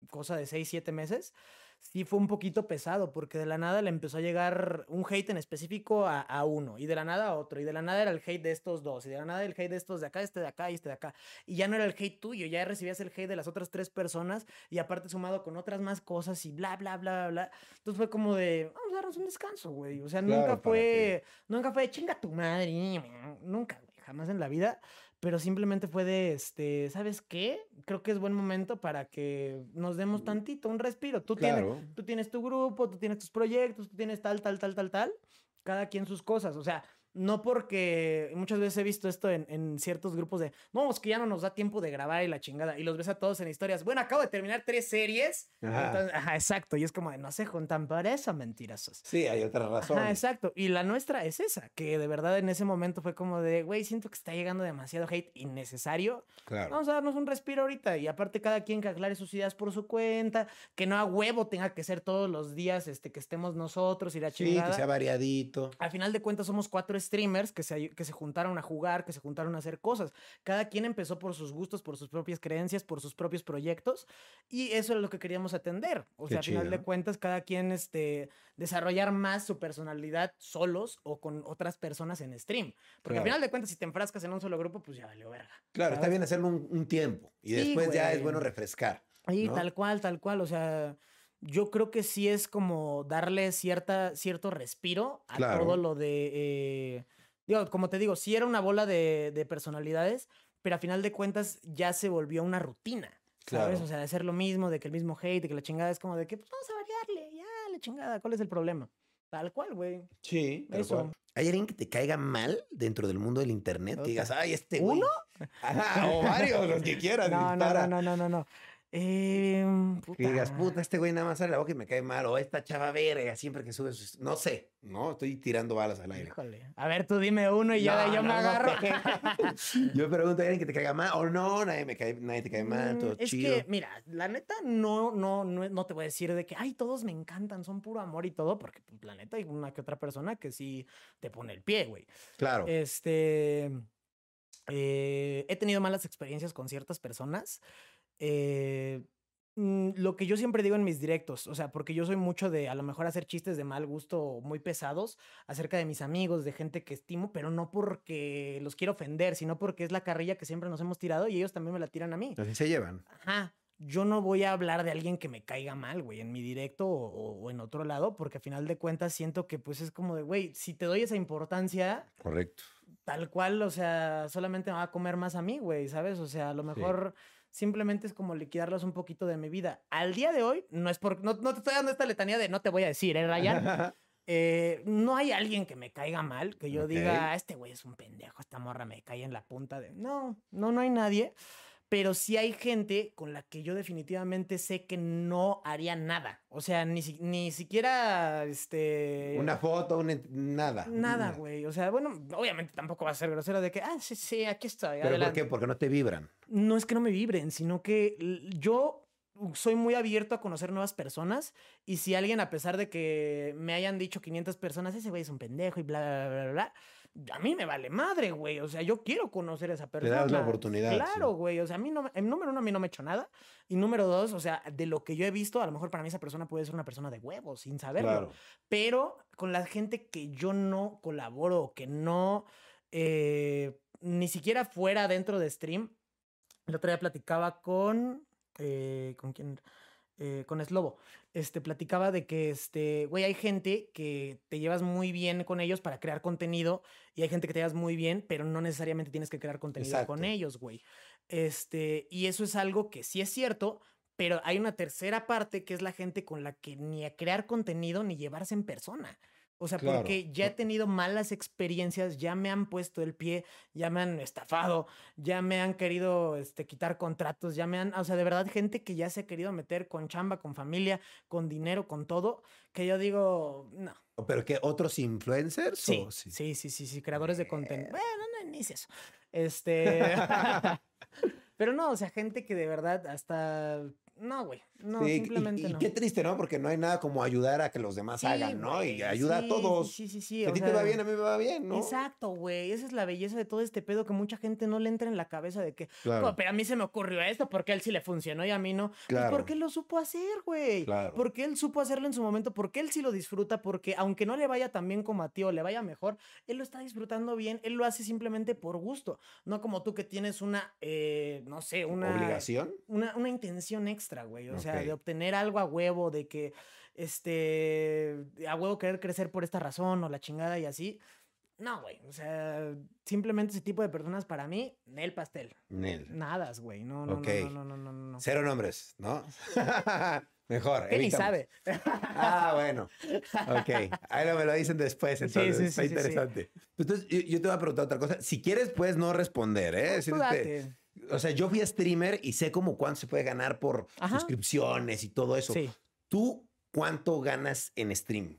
cosa de seis, siete meses, sí fue un poquito pesado, porque de la nada le empezó a llegar un hate en específico a, a uno, y de la nada a otro, y de la nada era el hate de estos dos, y de la nada el hate de estos de acá, este de acá y este de acá, y ya no era el hate tuyo, ya recibías el hate de las otras tres personas, y aparte sumado con otras más cosas, y bla, bla, bla, bla, bla. Entonces fue como de, vamos a darnos un descanso, güey, o sea, Claro, nunca ¿para fue, nunca fue de chinga tu madre, nunca, güey, jamás en la vida pero simplemente fue de, este, ¿sabes qué? Creo que es buen momento para que nos demos tantito, un respiro. Tú, Claro. tienes, tú tienes tu grupo, tú tienes tus proyectos, tú tienes tal, tal, tal, tal, tal, cada quien sus cosas. O sea, No porque muchas veces he visto esto en, en ciertos grupos de, no, es que ya no nos da tiempo de grabar y la chingada. Y los ves a todos en historias. Bueno, acabo de terminar tres series. Ajá. Entonces, ajá, exacto. Y es como de, no se juntan por eso, mentirosos. Sí, hay otra razón. Ajá, exacto. Y la nuestra es esa, que de verdad en ese momento fue como de, güey, siento que está llegando demasiado hate innecesario. Claro. Vamos a darnos un respiro ahorita. Y aparte, cada quien que aclare sus ideas por su cuenta, que no a huevo tenga que ser todos los días este, que estemos nosotros y la Sí, chingada. que sea variadito. Al final de cuentas somos cuatro streamers que se, que se juntaron a jugar, que se juntaron a hacer cosas. Cada quien empezó por sus gustos, por sus propias creencias, por sus propios proyectos y eso es lo que queríamos atender. O Qué sea, al final de chido. cuentas cada quien este, desarrollar más su personalidad solos o con otras personas en stream. Porque al Claro. final de cuentas si te enfrascas en un solo grupo, pues ya valió verga. Claro, está bien hacerlo un, un tiempo y Sí, después ya es bueno refrescar. ¿no? tal cual, tal cual. O sea, yo creo que sí es como darle cierta, cierto respiro a Claro. todo lo de. eh, digo, como te digo, sí era una bola de, de personalidades, pero a final de cuentas ya se volvió una rutina. ¿Sabes? Claro. O sea, de hacer lo mismo, de que el mismo hate, de que la chingada es como de que, pues vamos a variarle, ya, la chingada, ¿cuál es el problema? Tal cual, güey. Sí, tal Eso. cual. ¿Hay alguien que te caiga mal dentro del mundo del internet? Puta. Que digas, ay, este güey. ¿Uno? [laughs] Ajá, o varios, los que quieras. [laughs] No, no, no, no, no, no, no. Eh, Que digas, puta. este güey nada más abre la boca y me cae mal. O esta chava verga, siempre que sube sus... No sé, ¿no? Estoy tirando balas al aire. Híjole. A ver, tú dime uno y ya No, yo me no, no agarro. sé. [laughs] Yo pregunto a alguien que te caiga mal o no, nadie, me cae, nadie te cae mal, Mm, todo es chido. que, mira, la neta, no, no, no, no te voy a decir de que, ay, todos me encantan, son puro amor y todo, porque pues, la neta hay una que otra persona que sí te pone el pie, güey. Claro. Este. eh, he tenido malas experiencias con ciertas personas. Eh, mm, lo que yo siempre digo en mis directos, o sea, porque yo soy mucho de a lo mejor hacer chistes de mal gusto muy pesados acerca de mis amigos, de gente que estimo, pero no porque los quiero ofender, sino porque es la carrilla que siempre nos hemos tirado y ellos también me la tiran a mí. Así se llevan. Ajá. Yo no voy a hablar de alguien que me caiga mal, güey, en mi directo o, o- o en otro lado, porque a final de cuentas siento que pues es como de, güey, si te doy esa importancia, Correcto. tal cual, o sea, solamente me va a comer más a mí, güey, ¿sabes? O sea, a lo mejor simplemente es como liquidarlos un poquito de mi vida. Al día de hoy, no es por, no, no te estoy dando esta letanía de no te voy a decir, ¿eh, Ryan? [laughs] Eh, no hay alguien que me caiga mal, que yo Ok. diga, "Ah, este güey es un pendejo, esta morra me cae en la punta de... No, no, no hay nadie. Pero sí hay gente con la que yo definitivamente sé que no haría nada. O sea, ni, ni siquiera, este... Una foto, un ent- nada. Nada, güey. O sea, bueno, obviamente tampoco va a ser grosero de que, ah, sí, sí, aquí estoy. ¿Pero por adelante". qué? Porque no te vibran. No es que no me vibren, sino que yo soy muy abierto a conocer nuevas personas y si alguien, a pesar de que me hayan dicho 500 personas, ese güey es un pendejo y bla, bla, bla, bla, bla, a mí me vale madre, güey. O sea, yo quiero conocer a esa Te persona. das la oportunidad, Claro, sí. güey. O sea, a mí no, en número uno, a mí no me ha hecho nada. Y número dos, o sea, de lo que yo he visto, a lo mejor para mí esa persona puede ser una persona de huevos, sin saberlo Claro. pero con la gente que yo no colaboro, que no, eh, ni siquiera fuera dentro de stream. El otro día platicaba con, eh, ¿con quién? Eh, con Slobo. Este, platicaba de que, este, güey, hay gente que te llevas muy bien con ellos para crear contenido y hay gente que te llevas muy bien, pero no necesariamente tienes que crear contenido con ellos, güey. Este, y eso es algo que sí es cierto, pero hay una tercera parte que es la gente con la que ni a crear contenido ni llevarse en persona. O sea, Claro. porque ya he tenido malas experiencias, ya me han puesto el pie, ya me han estafado, ya me han querido este, quitar contratos, ya me han, o sea, de verdad, gente que ya se ha querido meter con chamba, con familia, con dinero, con todo, que yo digo, no. ¿Pero qué? ¿Otros influencers? Sí, o sí, sí, sí, sí, creadores de contenido. Bueno, no, ni es eso. Este. [laughs] [laughs] Pero no, o sea, gente que de verdad hasta. No, güey. No, Sí, simplemente y, no. qué triste, ¿no? Porque no hay nada como ayudar a que los demás Sí, hagan, ¿no? Y ayuda a todos. Sí, sí, sí. A ti te va bien, a mí me va bien, ¿no? Exacto, güey. Esa es la belleza de todo este pedo que mucha gente no le entra en la cabeza de que, Claro. "Oh, pero a mí se me ocurrió esto porque a él sí le funcionó y a mí no. Pues Claro. porque él lo supo hacer, güey. Claro. Porque él supo hacerlo en su momento, porque él sí lo disfruta, porque aunque no le vaya tan bien como a ti o le vaya mejor, él lo está disfrutando bien, él lo hace simplemente por gusto. No como tú que tienes una, eh, no sé, una ¿Obligación? una, una intención extra, güey. O sea, Ok. de obtener algo a huevo, de que, este, a huevo querer crecer por esta razón o la chingada y así. No, güey. O sea, simplemente ese tipo de personas para mí, el pastel. Nel. Nadas, güey. No, no, Ok. no, no, no, no, no. Cero nombres, ¿no? [laughs] Mejor. Que ni sabe. Ah, bueno. Ok. Ahí lo, me lo dicen después, entonces. sí, Está sí, sí, sí. interesante. Entonces, yo, yo te voy a preguntar otra cosa. Si quieres, puedes no responder, ¿eh? Tú Decirte- date. O sea, yo fui a streamer y sé como cuánto se puede ganar por Ajá. suscripciones y todo eso. Sí. ¿Tú cuánto ganas en stream?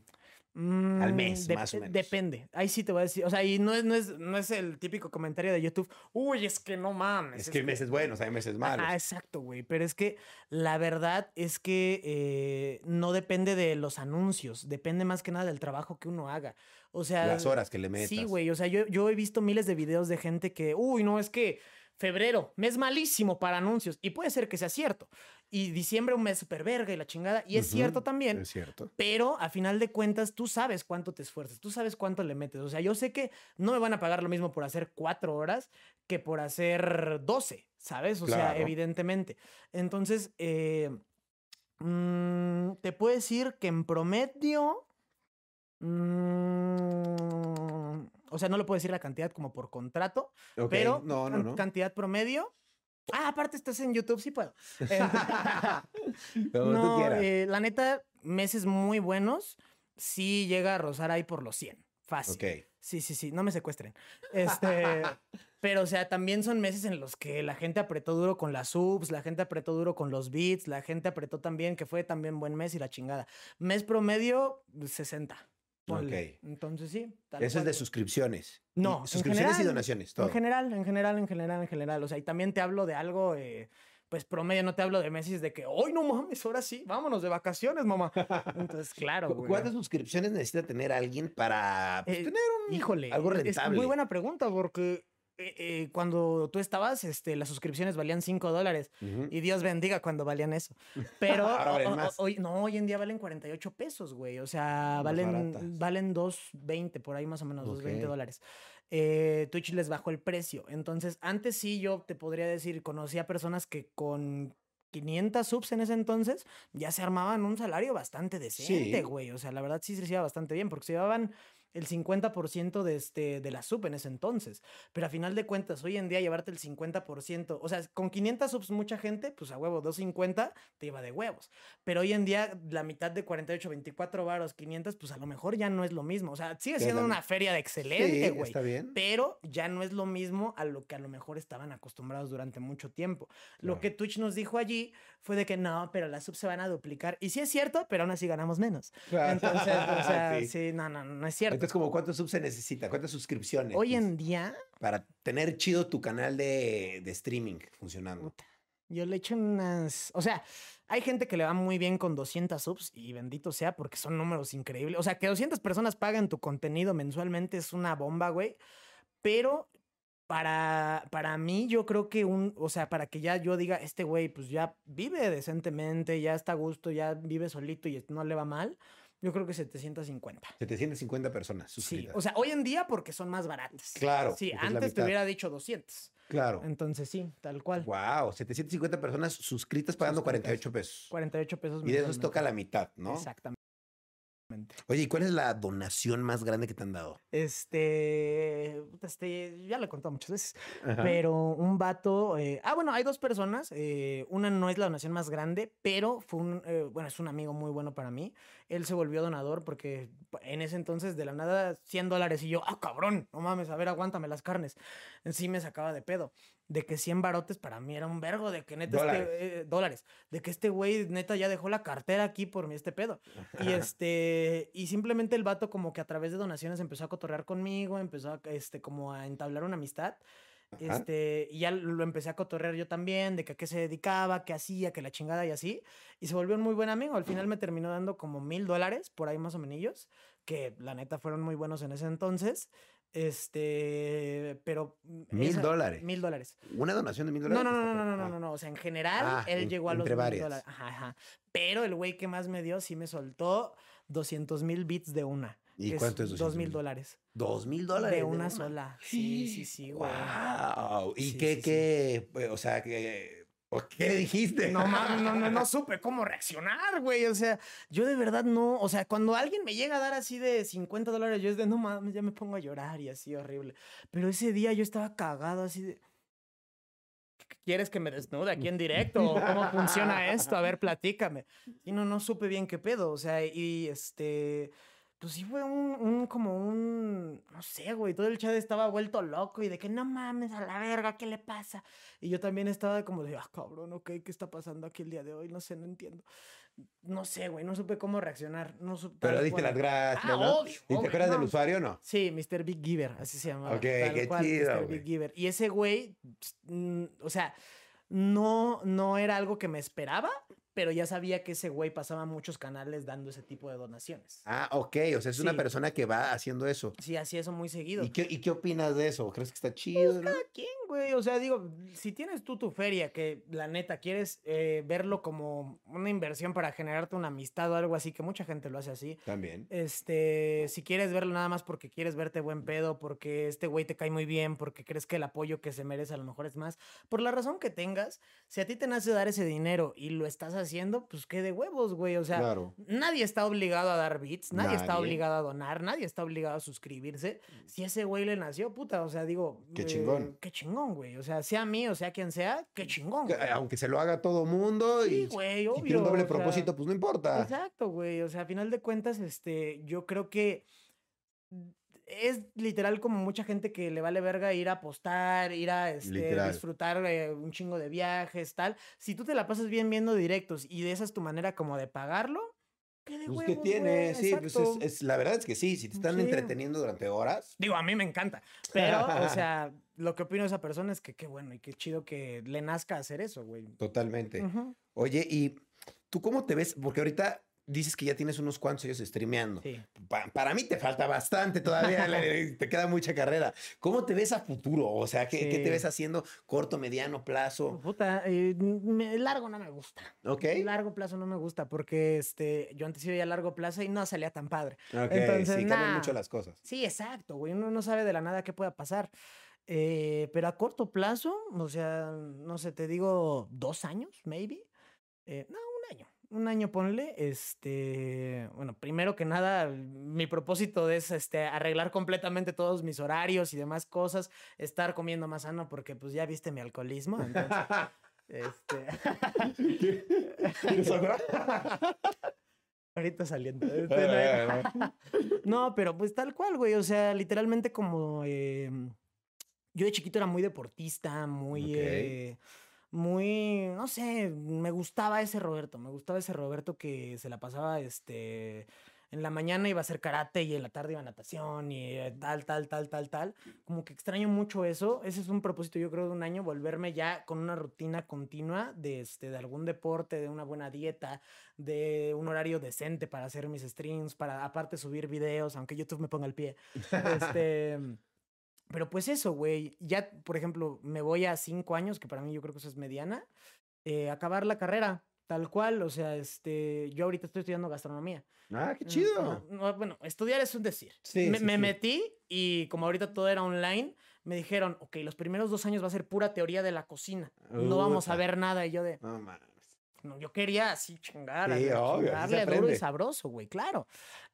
Mm, mes, más o menos. Depende. Ahí sí te voy a decir. O sea, y no es, no es, no es el típico comentario de YouTube. Uy, es que no mames. Es que hay meses buenos, hay meses malos. Ah, exacto, güey. Pero es que la verdad es que eh, no depende de los anuncios, depende más que nada del trabajo que uno haga. O sea, Las horas que le metas. Sí, güey. O sea, yo, yo he visto miles de videos de gente que, uy, no, es que febrero, mes malísimo para anuncios. Y puede ser que sea cierto. Y diciembre, un mes super verga y la chingada. Y es Ujú, cierto también. Es cierto. Pero a final de cuentas, tú sabes cuánto te esfuerzas, tú sabes cuánto le metes. O sea, yo sé que no me van a pagar lo mismo por hacer cuatro horas que por hacer doce, ¿sabes? O sea, Claro. evidentemente. Entonces, eh, mm, te puedo decir que en promedio. mm, o sea, no le puedo decir la cantidad como por contrato, pero No, no, can- no. cantidad promedio. Ah, aparte estás en YouTube, sí puedo. [laughs] Eh, no, eh, la neta, meses muy buenos, sí llega a rozar ahí por los 100. Fácil. Sí, sí, sí, no me secuestren. Este, pero o sea, también son meses en los que la gente apretó duro con las subs, la gente apretó duro con los beats, la gente apretó también, que fue también buen mes y la chingada. Mes promedio, 60. Ponle. Ok. Entonces sí. tal Eso es de suscripciones. No, suscripciones y donaciones, todo. En general, en general, en general, en general. O sea, y también te hablo de algo, eh, pues promedio, no te hablo de meses de que, hoy no mames, ahora sí, vámonos de vacaciones, mamá. [laughs] Entonces, claro. ¿Cu- güey. ¿Cuántas suscripciones necesita tener alguien para pues, Eh, tener un Híjole, algo rentable? Es muy buena pregunta porque eh, eh, cuando tú estabas, este, las suscripciones valían 5 dólares. Y Dios bendiga cuando valían eso. [laughs] Pero o- o- hoy, no, hoy en día valen 48 pesos, güey. O sea, Más valen, baratas. valen 2.20 por ahí más o menos, 2.20 Ok. dólares. Eh, Twitch les bajó el precio. Entonces, antes sí yo te podría decir, conocía personas que con 500 subs en ese entonces ya se armaban un salario bastante decente, Sí. güey. O sea, la verdad sí se iba bastante bien porque se llevaban el 50% de, este, de la sub en ese entonces. Pero a final de cuentas, hoy en día llevarte el 50%, o sea, con 500 subs mucha gente, pues a huevo, 250 te iba de huevos. Pero hoy en día la mitad de 48, 24 varos, 500, pues a lo mejor ya no es lo mismo. O sea, sigue siendo una feria de excelente, güey. está bien. Pero ya no es lo mismo a lo que a lo mejor estaban acostumbrados durante mucho tiempo. Lo que Twitch nos dijo allí fue de que no, pero las subs se van a duplicar. Y sí es cierto, pero aún así ganamos menos. [laughs] Entonces, o sea, Sí. sí, no, no, no es cierto. Entonces, como ¿cuántos subs se necesita? ¿Cuántas suscripciones? Hoy en día, Para tener chido tu canal de, de streaming funcionando. yo le echo unas. O sea, hay gente que le va muy bien con 200 subs y bendito sea porque son números increíbles. O sea, que 200 personas paguen tu contenido mensualmente es una bomba, güey. Pero para, para mí, yo creo que un. O sea, para que ya yo diga, este güey, pues ya vive decentemente, ya está a gusto, ya vive solito y no le va mal. Yo creo que 750. 750 personas Sí, suscritas. o sea, hoy en día porque son más baratas. Claro, Sí, antes te hubiera dicho 200. claro. Entonces sí, tal cual. Wow, 750 personas suscritas pagando Suscritas. 48 pesos. 48 pesos. Y de esos toca la mitad, ¿no? Exactamente. Oye, ¿y cuál es la donación más grande que te han dado? Este, este, ya lo he contado muchas veces, Ajá. pero un vato, eh, ah, bueno, hay dos personas, eh, una no es la donación más grande, pero fue un, eh, bueno, es un amigo muy bueno para mí, él se volvió donador porque en ese entonces de la nada 100 dólares y yo, ah, cabrón, no mames, a ver, aguántame las carnes, en sí me sacaba de pedo, de que 100 barotes para mí era un vergo, de que neta, Dólares. este, eh, dólares, de que este güey neta ya dejó la cartera aquí por mi este pedo. Y este, y simplemente el vato como que a través de donaciones empezó a cotorrear conmigo, empezó a, este, como a entablar una amistad. Ajá. Este, y ya lo empecé a cotorrear yo también, de que a qué se dedicaba, qué hacía, que la chingada y así. Y se volvió un muy buen amigo. Al final me terminó dando como mil dólares, por ahí más o menos, que la neta fueron muy buenos en ese entonces. Este, pero... Mil esa- dólares. Mil dólares. ¿Una donación de mil No, dólares? no, no, no, no, per- no, ah. no, no. O sea, en general, Ah, él en- llegó a los mil dólares. Ajá, ajá. Pero el güey que más me dio sí me soltó 200 mil bits de una. ¿Y que cuánto es 200 Dos mil dólares. ¿Dos mil dólares? De una sola. Sí, sí, sí, güey. Wow. ¿Y Sí, qué, sí, sí. qué, eh, o sea, qué, o qué le dijiste? No mames, no, no, no [laughs] supe cómo reaccionar, güey. O sea, yo de verdad no. O sea, cuando alguien me llega a dar así de 50 dólares, yo es de no mames, ya me pongo a llorar y así horrible. Pero ese día yo estaba cagado así de. ¿Qué, ¿quieres que me desnude aquí en directo? ¿O ¿Cómo funciona esto? A ver, platícame. Y no, no supe bien qué pedo. O sea, y este pues sí fue un, un, como un, no sé, güey, todo el chat estaba vuelto loco y de que no mames a la verga, ¿qué le pasa? Y yo también estaba como de, ah, cabrón, ok, ¿qué está pasando aquí el día de hoy? No sé, no entiendo. No sé, güey, no supe cómo reaccionar. No supe, Pero diste las gracias, ah, ¿no? Obvio, ¿Y te obvio, acuerdas no. del usuario o no? Sí, Mr. Big Giver, así se llamaba. Ok, tal qué cual, chido, Mr. Big Giver. Y ese güey, mm, o sea, no, no era algo que me esperaba, pero ya sabía que ese güey pasaba muchos canales dando ese tipo de donaciones. Ah, ok. O sea, es una persona que va haciendo eso. Sí, hacía eso muy seguido. ¿Y qué, ¿Y qué opinas de eso? ¿Crees que está chido? no? Cada quien, güey. O sea, digo, si tienes tú tu feria, que la neta quieres eh, verlo como una inversión para generarte una amistad o algo así, que mucha gente lo hace así. También. Este, si quieres verlo nada más porque quieres verte buen pedo, porque este güey te cae muy bien, porque crees que el apoyo que se merece a lo mejor es más, por la razón que tengas, si a ti te nace dar ese dinero y lo estás haciendo, pues qué de huevos, güey. O sea, Claro. nadie está obligado a dar bits, nadie, está obligado a donar, nadie está obligado a suscribirse. Si ese güey le nació, puta, o sea, digo, Qué eh, chingón. Qué chingón, güey. O sea, sea mí o sea quien sea, qué chingón. Güey. Aunque se lo haga todo mundo Sí, y güey, tiene un doble sea, propósito, pues no importa. Exacto, güey. O sea, a final de cuentas, este, yo creo que es literal como mucha gente que le vale verga ir a apostar, ir a este, disfrutar eh, un chingo de viajes, tal. Si tú te la pasas bien viendo directos y de esa es tu manera como de pagarlo, ¿qué de Pues huevos, que tiene, sí, pues es, es- la verdad es que sí, si te están Sí. entreteniendo durante horas, Digo, a mí me encanta. Pero, o sea, [laughs] lo que opino de esa persona es que qué bueno y qué chido que le nazca hacer eso, güey. totalmente. Oye, ¿y tú cómo te ves? Porque ahorita dices que ya tienes unos cuantos años streameando. Sí. Pa- para mí te falta bastante todavía, te queda mucha carrera. ¿Cómo te ves a futuro? O sea, ¿qué, qué te ves haciendo corto, mediano plazo? Puta, eh, me- largo no me gusta. ¿Ok? Largo plazo no me gusta porque este, yo antes iba a largo plazo y no salía tan padre. Ok, Entonces, sí, cambian mucho las cosas. Sí, exacto, güey. Uno no sabe de la nada qué pueda pasar. Eh, pero a corto plazo, o sea, no sé, te digo dos años, maybe. Eh, no, un año. Un año ponle. Este, bueno, primero que nada, mi propósito es este, arreglar completamente todos mis horarios y demás cosas, estar comiendo más sano porque pues ya viste mi alcoholismo. Entonces, [laughs] este... [laughs] Ahorita saliendo. [laughs] este, no- No, pero pues tal cual, güey. O sea, literalmente como... eh, yo de chiquito era muy deportista, muy... Eh, muy, no sé, me gustaba ese Roberto, me gustaba ese Roberto que se la pasaba, este, en la mañana iba a hacer karate y en la tarde iba a natación y eh, tal, tal, tal, tal, tal. Como que extraño mucho eso. Ese es un propósito, yo creo, de un año, volverme ya con una rutina continua de, este, de algún deporte, de una buena dieta, de un horario decente para hacer mis streams, para aparte subir videos, aunque YouTube me ponga el pie. [laughs] Este, pero pues eso, güey. Ya, por ejemplo, me voy a cinco años, que para mí yo creo que eso es mediana, eh, acabar la carrera, tal cual. O sea, este, yo ahorita estoy estudiando gastronomía. Ah, qué chido. ajá, no, bueno, estudiar es un decir. Sí, me sí, me sí. metí y como ahorita todo era online, me dijeron, ok, los primeros dos años va a ser pura teoría de la cocina. No vamos a ver nada. Y yo de, No no, yo quería así chingar, Sí, a- obvio, chingarle duro y sabroso, güey, claro.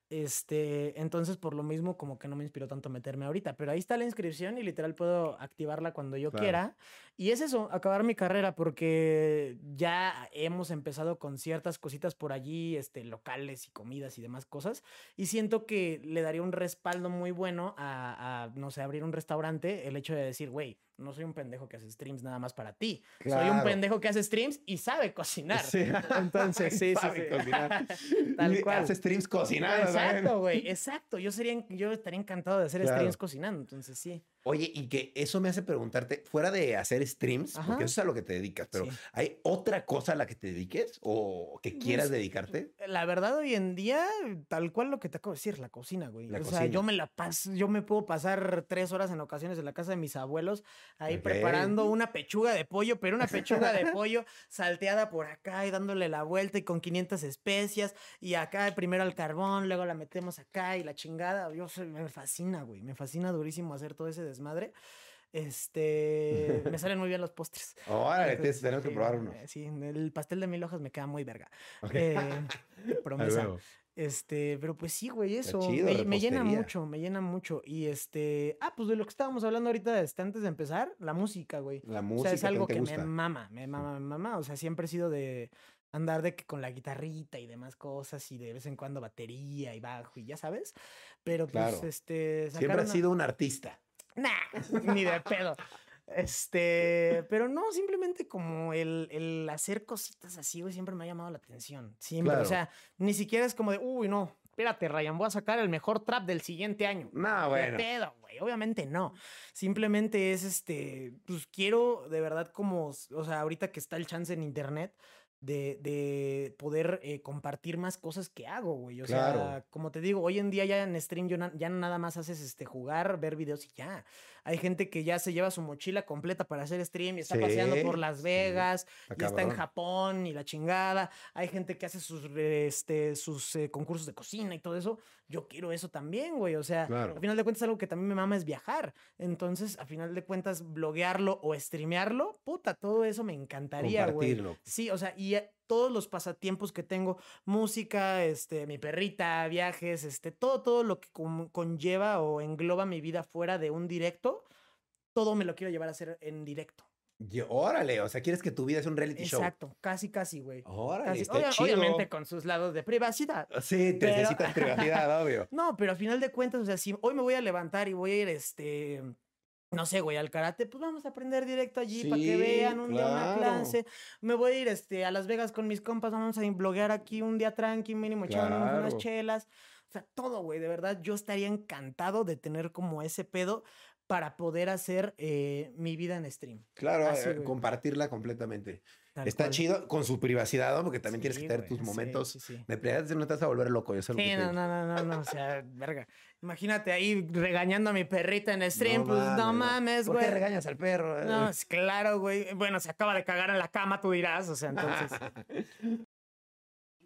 Este, entonces por lo mismo como que no me inspiró tanto meterme ahorita, pero ahí está la inscripción y literal puedo activarla cuando yo Claro. quiera. Y es eso, acabar mi carrera porque ya hemos empezado con ciertas cositas por allí, este, locales y comidas y demás cosas. Y siento que le daría un respaldo muy bueno a, a, no sé, abrir un restaurante, el hecho de decir, güey, no soy un pendejo que hace streams nada más para ti. Soy un pendejo que hace streams y sabe cocinar. Sí. [laughs] Entonces, sí, sí, Sabe sí. cocinar. [laughs] Tal cual. Hace streams cocinando. también. Exacto, güey, exacto. Yo sería, yo estaría encantado de hacer Claro. streams cocinando, entonces sí. Oye, y que eso me hace preguntarte, fuera de hacer streams, Ajá. porque eso es a lo que te dedicas, pero Sí. ¿hay otra cosa a la que te dediques o que quieras Pues, dedicarte? La verdad, hoy en día, tal cual lo que te acabo de decir, la cocina, güey. La o sea, yo me la paso, yo me puedo pasar tres horas en ocasiones en la casa de mis abuelos, ahí preparando una pechuga de pollo, pero una pechuga de pollo salteada por acá y dándole la vuelta y con 500 especias y acá primero al carbón, luego la metemos acá y la chingada. Yo me fascina, güey. Me fascina durísimo hacer todo ese desmadre. Este, me salen muy bien los postres. [laughs] Órale, Entonces, tenemos que sí, probar uno. Sí, el pastel de mil hojas me queda muy verga. Ok. Eh, [laughs] promesa. Este, pero pues sí, güey, eso. chido, me, me llena mucho, me llena mucho. Y este, ah, pues de lo que estábamos hablando ahorita este, antes de empezar, la música, güey. La O música sea, es algo que me mama, me mama, me mama. O sea, siempre he sido de andar de que con la guitarrita y demás cosas y de vez en cuando batería y bajo y ya sabes. Pero pues, Claro. este, Siempre has una- sido un artista. Nah, ni de pedo. Este, pero no, simplemente como el, el hacer cositas así, güey, siempre me ha llamado la atención. Siempre. Claro. O sea, ni siquiera es como de, uy, no, espérate, Ryan, voy a sacar el mejor trap del siguiente año. No, ¿Qué bueno. pedo, güey? Obviamente no. Simplemente es este, pues quiero de verdad como, o sea, ahorita que está el chance en internet. De, de poder eh, compartir más cosas que hago, güey. O sea, como te digo, hoy en día ya en stream yo na- ya nada más haces este jugar, ver videos y ya. Hay gente que ya se lleva su mochila completa para hacer stream y está paseando por Sí, Las sí. Vegas Está y está en. Japón y la chingada. Hay gente que hace sus, este, sus eh, concursos de cocina y todo eso. Yo quiero eso también, güey. O sea, Claro. al final de cuentas algo que también me mama es viajar. Entonces, a final de cuentas, bloguearlo o streamearlo, puta, todo eso me encantaría, güey. Sí, o sea, y eh, todos los pasatiempos que tengo, música, este, mi perrita, viajes, este, todo, todo lo que con- conlleva o engloba mi vida fuera de un directo, todo me lo quiero llevar a hacer en directo. Y- órale, o sea, quieres que tu vida sea un reality show. Exacto, casi, casi, güey. Órale, Casi. está Obvia- chido. obviamente con sus lados de privacidad. Sí, te pero- necesitas privacidad, obvio. [laughs] No, pero a final de cuentas, o sea, si hoy me voy a levantar y voy a ir, este, no sé, güey, al karate, pues vamos a aprender directo allí para que vean un día una claro. clase. Me voy a ir, este, a Las Vegas con mis compas, vamos a bloguear aquí un día tranqui, mínimo echándonos unas Claro. chelas. O sea, todo, güey, de verdad, yo estaría encantado de tener como ese pedo para poder hacer eh, mi vida en stream. Claro, Así, eh, güey. compartirla completamente. tal Está cual. chido con su privacidad, ¿no? Porque también tienes que tener güey, tus momentos sí, sí. de privacidad, no te vas a volver loco. Yo sé lo que Sí, te no, no, no, no, no, o sea, verga. Imagínate ahí regañando a mi perrita en stream, pues no mames, ¿Por qué güey. regañas al perro? No, es claro, güey. Bueno, se acaba de cagar en la cama, tú dirás, o sea, entonces. [laughs]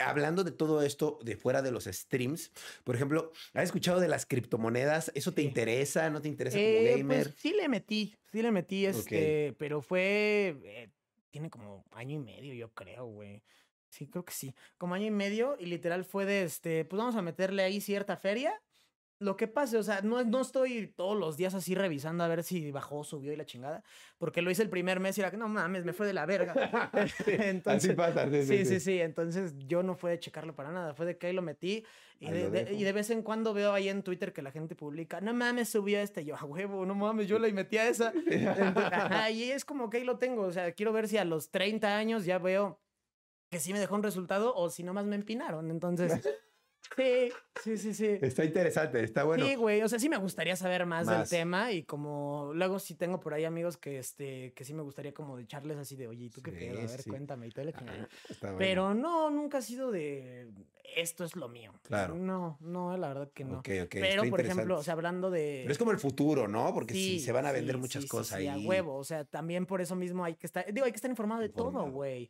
Hablando de todo esto de fuera de los streams, por ejemplo, ¿has escuchado de las criptomonedas? ¿Eso te interesa? ¿No te interesa Eh, como pues, gamer? sí le metí, sí le metí, este, pero fue, eh, tiene como año y medio, yo creo, güey. Sí, creo que sí. Como año y medio y literal fue de, este, pues vamos a meterle ahí cierta feria. Lo que pase, o sea, no, no estoy todos los días así revisando a ver si bajó, subió y la chingada, porque lo hice el primer mes y era que no mames, me fue de la verga. [laughs] [laughs] Entonces, Así pasa. Sí, Sí, sí, sí. Entonces yo no fue de checarlo para nada. Fue de que ahí lo metí. Y Ahí de, lo de- dejo. y de vez en cuando veo ahí en Twitter que la gente publica, no mames, subió este. Y yo, a huevo, no mames, yo le metí a esa. [laughs] Entonces, ajá, y es como que ahí lo tengo. O sea, quiero ver si a los 30 años ya veo que sí me dejó un resultado o si nomás me empinaron. Entonces, sí, sí, sí, sí. Está interesante, está bueno. Sí, güey, o sea, sí me gustaría saber más, del tema y como luego sí tengo por ahí amigos que este que sí me gustaría como de echarles así de, "Oye, ¿y tú qué Sí, pedo? A ver, sí. cuéntame y todo la chingada". Ajá, está bueno. Pero no, nunca ha sido de esto es lo mío. Claro. No, no, la verdad que no. Ok, ok, Pero, está por ejemplo, o sea, hablando de. Pero es como el futuro, ¿no? Porque sí, Sí, se van a vender sí, muchas sí, sí, cosas sí, ahí. a huevo. O sea, también por eso mismo hay que estar. Digo, hay que estar informado de todo, güey.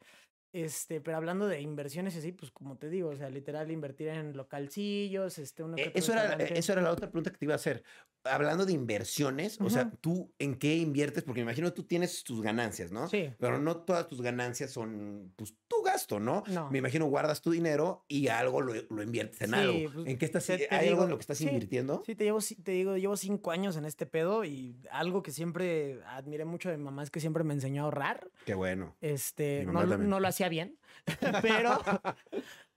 Este, pero hablando de inversiones y así, pues como te digo, o sea, literal invertir en localcillos, este, uno que Eh, Eso era, restaurante. eso era la otra pregunta que te iba a hacer. Hablando de inversiones, o sea. ¿tú en qué inviertes? Porque me imagino tú tienes tus ganancias, ¿no? Sí. Pero no todas tus ganancias son, pues, tu gasto, ¿no? No. Me imagino guardas tu dinero y algo lo, lo inviertes en Sí, algo. pues, ¿En qué estás? te- te ¿Hay algo en lo que estás sí, invirtiendo? Sí, te llevo, te digo, llevo cinco años en este pedo y algo que siempre admiré mucho de mi mamá es que siempre me enseñó a ahorrar. Qué bueno. Este, no lo hacía bien, [laughs] pero,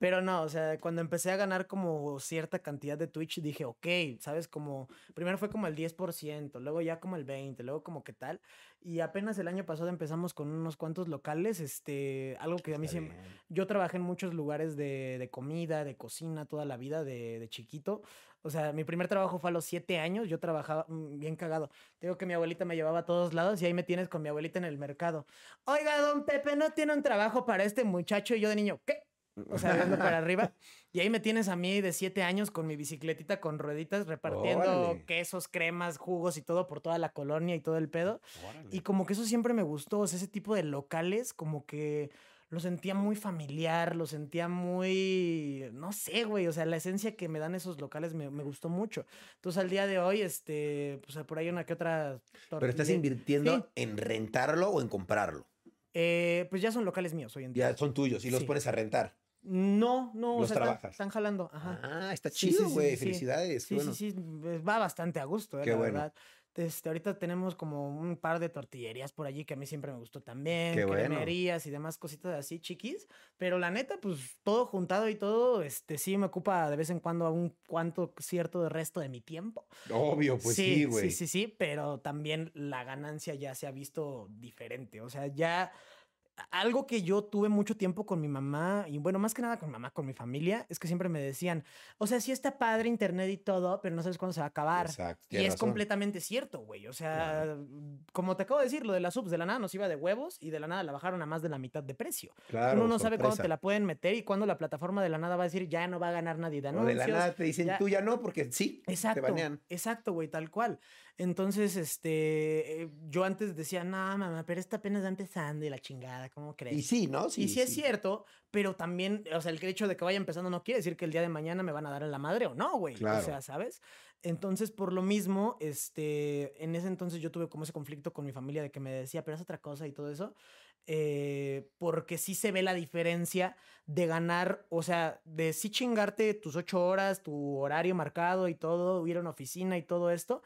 pero no, o sea, cuando empecé a ganar como cierta cantidad de Twitch, dije, ok, ¿sabes? Como, primero fue como el 10%, luego ya como el 20%, luego como qué tal, y apenas el año pasado empezamos con unos cuantos locales, este, algo que a mí Está siempre, bien. yo trabajé en muchos lugares de, de comida, de cocina, toda la vida de, de chiquito. O sea, mi primer trabajo fue a los siete años. Yo trabajaba mm, bien cagado. Te Digo que mi abuelita me llevaba a todos lados y ahí me tienes con mi abuelita en el mercado. Oiga, don Pepe, ¿no tiene un trabajo para este muchacho? Y yo de niño, ¿qué? O sea, viendo para [laughs] arriba. Y ahí me tienes a mí de siete años con mi bicicletita con rueditas repartiendo Órale. quesos, cremas, jugos y todo por toda la colonia y todo el pedo. Órale. Y como que eso siempre me gustó, o sea, ese tipo de locales, como que lo sentía muy familiar, lo sentía muy, no sé, güey, o sea, la esencia que me dan esos locales me, me gustó mucho. Entonces, al día de hoy, este, pues por ahí una que otra... Pero estás invirtiendo Sí. en rentarlo o en comprarlo. Eh, pues ya son locales míos hoy en día. Ya son tuyos y los Sí. pones a rentar. No, no, o ¿Los sea, están, trabajas? están jalando. Ajá. Ah, está Sí, chido, sí, sí, güey. sí, sí. Felicidades. Sí, bueno. sí, sí, pues, va bastante a gusto, eh, Qué la bueno. verdad. Este, ahorita tenemos como un par de tortillerías por allí que a mí siempre me gustó también, Qué bueno. cremerías y demás cositas así chiquis, pero la neta, pues todo juntado y todo, este, sí me ocupa de vez en cuando un cuanto cierto de resto de mi tiempo. Obvio, pues sí, güey. Sí, sí, sí, pero también la ganancia ya se ha visto diferente. O sea, ya algo que yo tuve mucho tiempo con mi mamá, y bueno, más que nada con mi mamá, con mi familia, es que siempre me decían, o sea, sí está padre internet y todo, pero no sabes cuándo se va a acabar. Exacto. Y es razón. completamente cierto, güey. O sea, como te acabo de decir, lo de las subs de la nada nos iba de huevos y de la nada la bajaron a más de la mitad de precio. Claro, Uno no sabe cuándo te la pueden meter y cuándo la plataforma de la nada va a decir ya no va a ganar nadie de O anuncios. de la nada te dicen ya- tú ya no, porque sí, Exacto. te banean. Exacto, güey, tal cual. Entonces, este, eh, yo antes decía, no, mamá, pero esta apenas va empezando y la chingada, ¿cómo crees? Y sí, ¿no? Sí, y sí, es cierto, pero también, o sea, el hecho de que vaya empezando no quiere decir que el día de mañana me van a dar en la madre o no, güey. O Claro. sea, ¿sabes? Entonces, por lo mismo, este, en ese entonces yo tuve como ese conflicto con mi familia de que me decía, pero es otra cosa y todo eso, eh, porque sí se ve la diferencia de ganar, o sea, de sí chingarte tus ocho horas, tu horario marcado y todo, ir a una oficina y todo esto.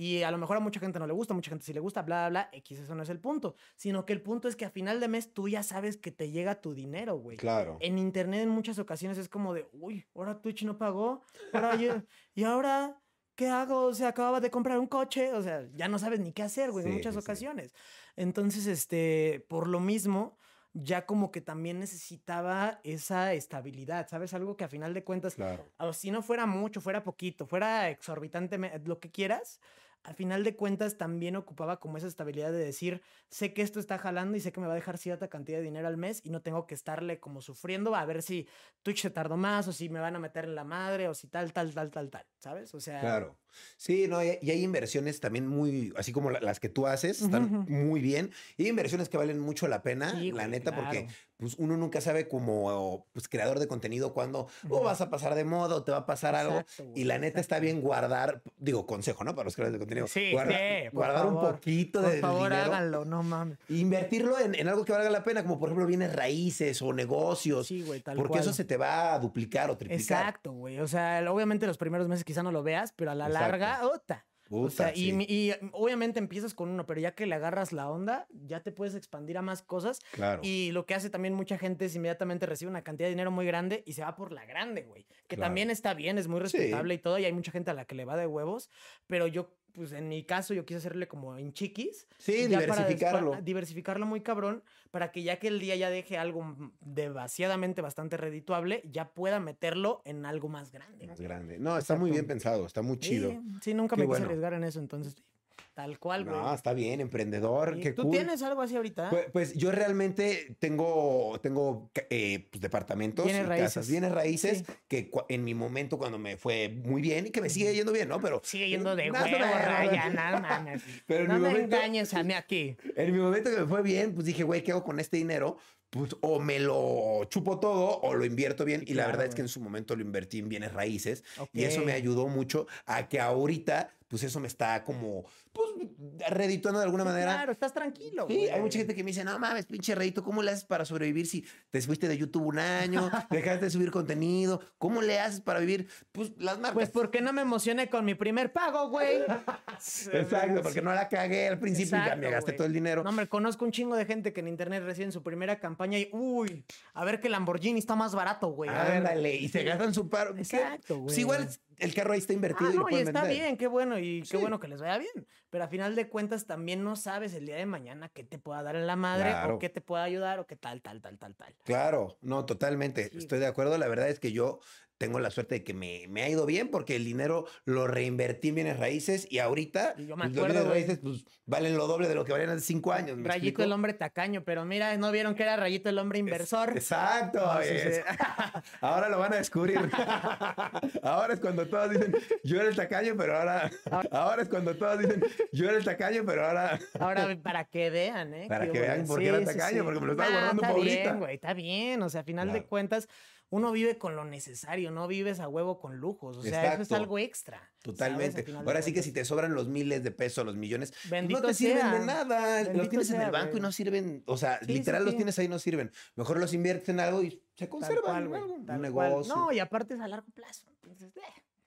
Y a lo mejor a mucha gente no le gusta, a mucha gente sí le gusta, bla, bla, bla, X, eso no es el punto. Sino que el punto es que a final de mes tú ya sabes que te llega tu dinero, güey. Claro. En internet en muchas ocasiones es como de, uy, ahora Twitch no pagó, ahora yo- [laughs] y ahora, ¿qué hago? O sea, acababa de comprar un coche, o sea, ya no sabes ni qué hacer, güey, en Sí, muchas sí. ocasiones. Entonces, este, por lo mismo, ya como que también necesitaba esa estabilidad, ¿sabes? Algo que a final de cuentas, Claro. o si no fuera mucho, fuera poquito, fuera exorbitantemente, lo que quieras, al final de cuentas también ocupaba como esa estabilidad de decir, sé que esto está jalando y sé que me va a dejar cierta cantidad de dinero al mes y no tengo que estarle como sufriendo a ver si Twitch se tardó más o si me van a meter en la madre o si tal, tal, tal, tal, tal, ¿sabes? O sea, Claro. Sí, no, y hay inversiones también muy, así como la- las que tú haces, están muy bien. Y hay inversiones que valen mucho la pena, Sí, la neta, porque pues uno nunca sabe como pues, creador de contenido cuándo o Ujú. vas a pasar de moda o te va a pasar algo. Y la neta está bien guardar, digo, consejo, ¿no? Para los creadores de contenido. Sí, guarda- sí, por guardar un favor, poquito Por de favor, dinero. háganlo, no mames. e Invertirlo en, en algo que valga la pena, como por ejemplo bienes raíces o negocios. Sí, güey, tal porque cual. eso se te va a duplicar o triplicar. Exacto, güey. O sea, obviamente los primeros meses quizá no lo veas, pero a la. Larga, ota. O sea, Puta, y, mm, obviamente empiezas con uno, pero ya que le agarras la onda, ya te puedes expandir a más cosas. Claro. Y lo que hace también mucha gente es inmediatamente recibe una cantidad de dinero muy grande y se va por la grande, güey. Que Claro. también está bien, es muy Sí. respetable y todo, y hay mucha gente a la que le va de huevos, pero yo, pues en mi caso, yo quise hacerle como en chiquis. Sí, para diversificarlo. diversificarlo muy cabrón, para que ya que el día ya deje algo demasiadamente bastante redituable, ya pueda meterlo en algo más grande. Más grande. No, está muy bien pensado, está muy chido. Sí, sí, nunca Qué me bueno. quise arriesgar en eso, entonces, tal cual, güey. No, está bien, emprendedor, Sí. qué ¿Tú cool. tienes algo así ahorita? Pues, pues yo realmente tengo, tengo eh, pues, departamentos Bienes y raíces. casas, bienes raíces, Sí. que en mi momento cuando me fue muy bien y que me sigue yendo bien, ¿no? Pero Sigue yendo de huevo. Raya, nada mames. [laughs] Pero en no mi me momento- engañes a mí aquí. en mi momento que me fue bien, pues dije, güey, ¿qué hago con este dinero? Pues o me lo chupo todo o lo invierto bien. Sí, y la claro, verdad es que en su momento lo invertí en bienes raíces. Y eso me ayudó mucho a que ahorita, pues eso me está como, pues, redituando de alguna manera. Claro, estás tranquilo, Sí, güey. hay mucha gente que me dice, no mames, pinche Reyito, ¿cómo le haces para sobrevivir si te fuiste de YouTube un año, [laughs] dejaste de subir contenido? ¿Cómo le haces para vivir? Pues las marcas. Pues porque no me emocioné con mi primer pago, güey. [laughs] Exacto, porque no la cagué al principio y ya me Exacto, gasté güey. todo el dinero. No, hombre, conozco un chingo de gente que en internet reciben su primera campaña y, uy, a ver que Lamborghini está más barato, güey. Ándale, y se gastan su paro. Exacto, Pues güey. igual el carro ahí está invertido Ah, y lo no, y pueden está vender. bien, qué bueno, y Sí. qué bueno que les vaya bien. Pero a final de cuentas también no sabes el día de mañana qué te pueda dar en la madre Claro. o qué te pueda ayudar o qué tal, tal, tal, tal, tal. Claro, no, totalmente. Sí, Estoy de acuerdo. La verdad es que yo tengo la suerte de que me, me ha ido bien porque el dinero lo reinvertí en bienes raíces y ahorita Y yo me pues, los bienes raíces pues, valen lo doble de lo que valían hace cinco años. ¿me Rayito explico? el hombre tacaño, pero mira, ¿no vieron que era Rayito el hombre inversor? Exacto. No, sí, es- sí. [laughs] Ahora lo van a descubrir. [laughs] ahora es cuando todos dicen, yo era el tacaño, pero ahora... Ahora [laughs] es cuando todos dicen, yo era el tacaño, pero ahora... Ahora, para que vean, ¿eh? Para que vean por qué era tacaño, porque me lo estaba guardando está pa' ahorita. bien, güey, está bien. O sea, a final de cuentas, uno vive con lo necesario, no vives a huevo con lujos. O sea, eso es algo extra. Totalmente. Ahora sí que si te sobran los miles de pesos, los millones, pues Bendito no te sirven de nada. los Bendito tienes en el banco y no sirven. O sea, Sí, sí, literal los sí. tienes ahí y no sirven. Mejor los inviertes en algo y se conservan. cual, güey, un cual. negocio. No, y aparte es a largo plazo. Entonces, eh,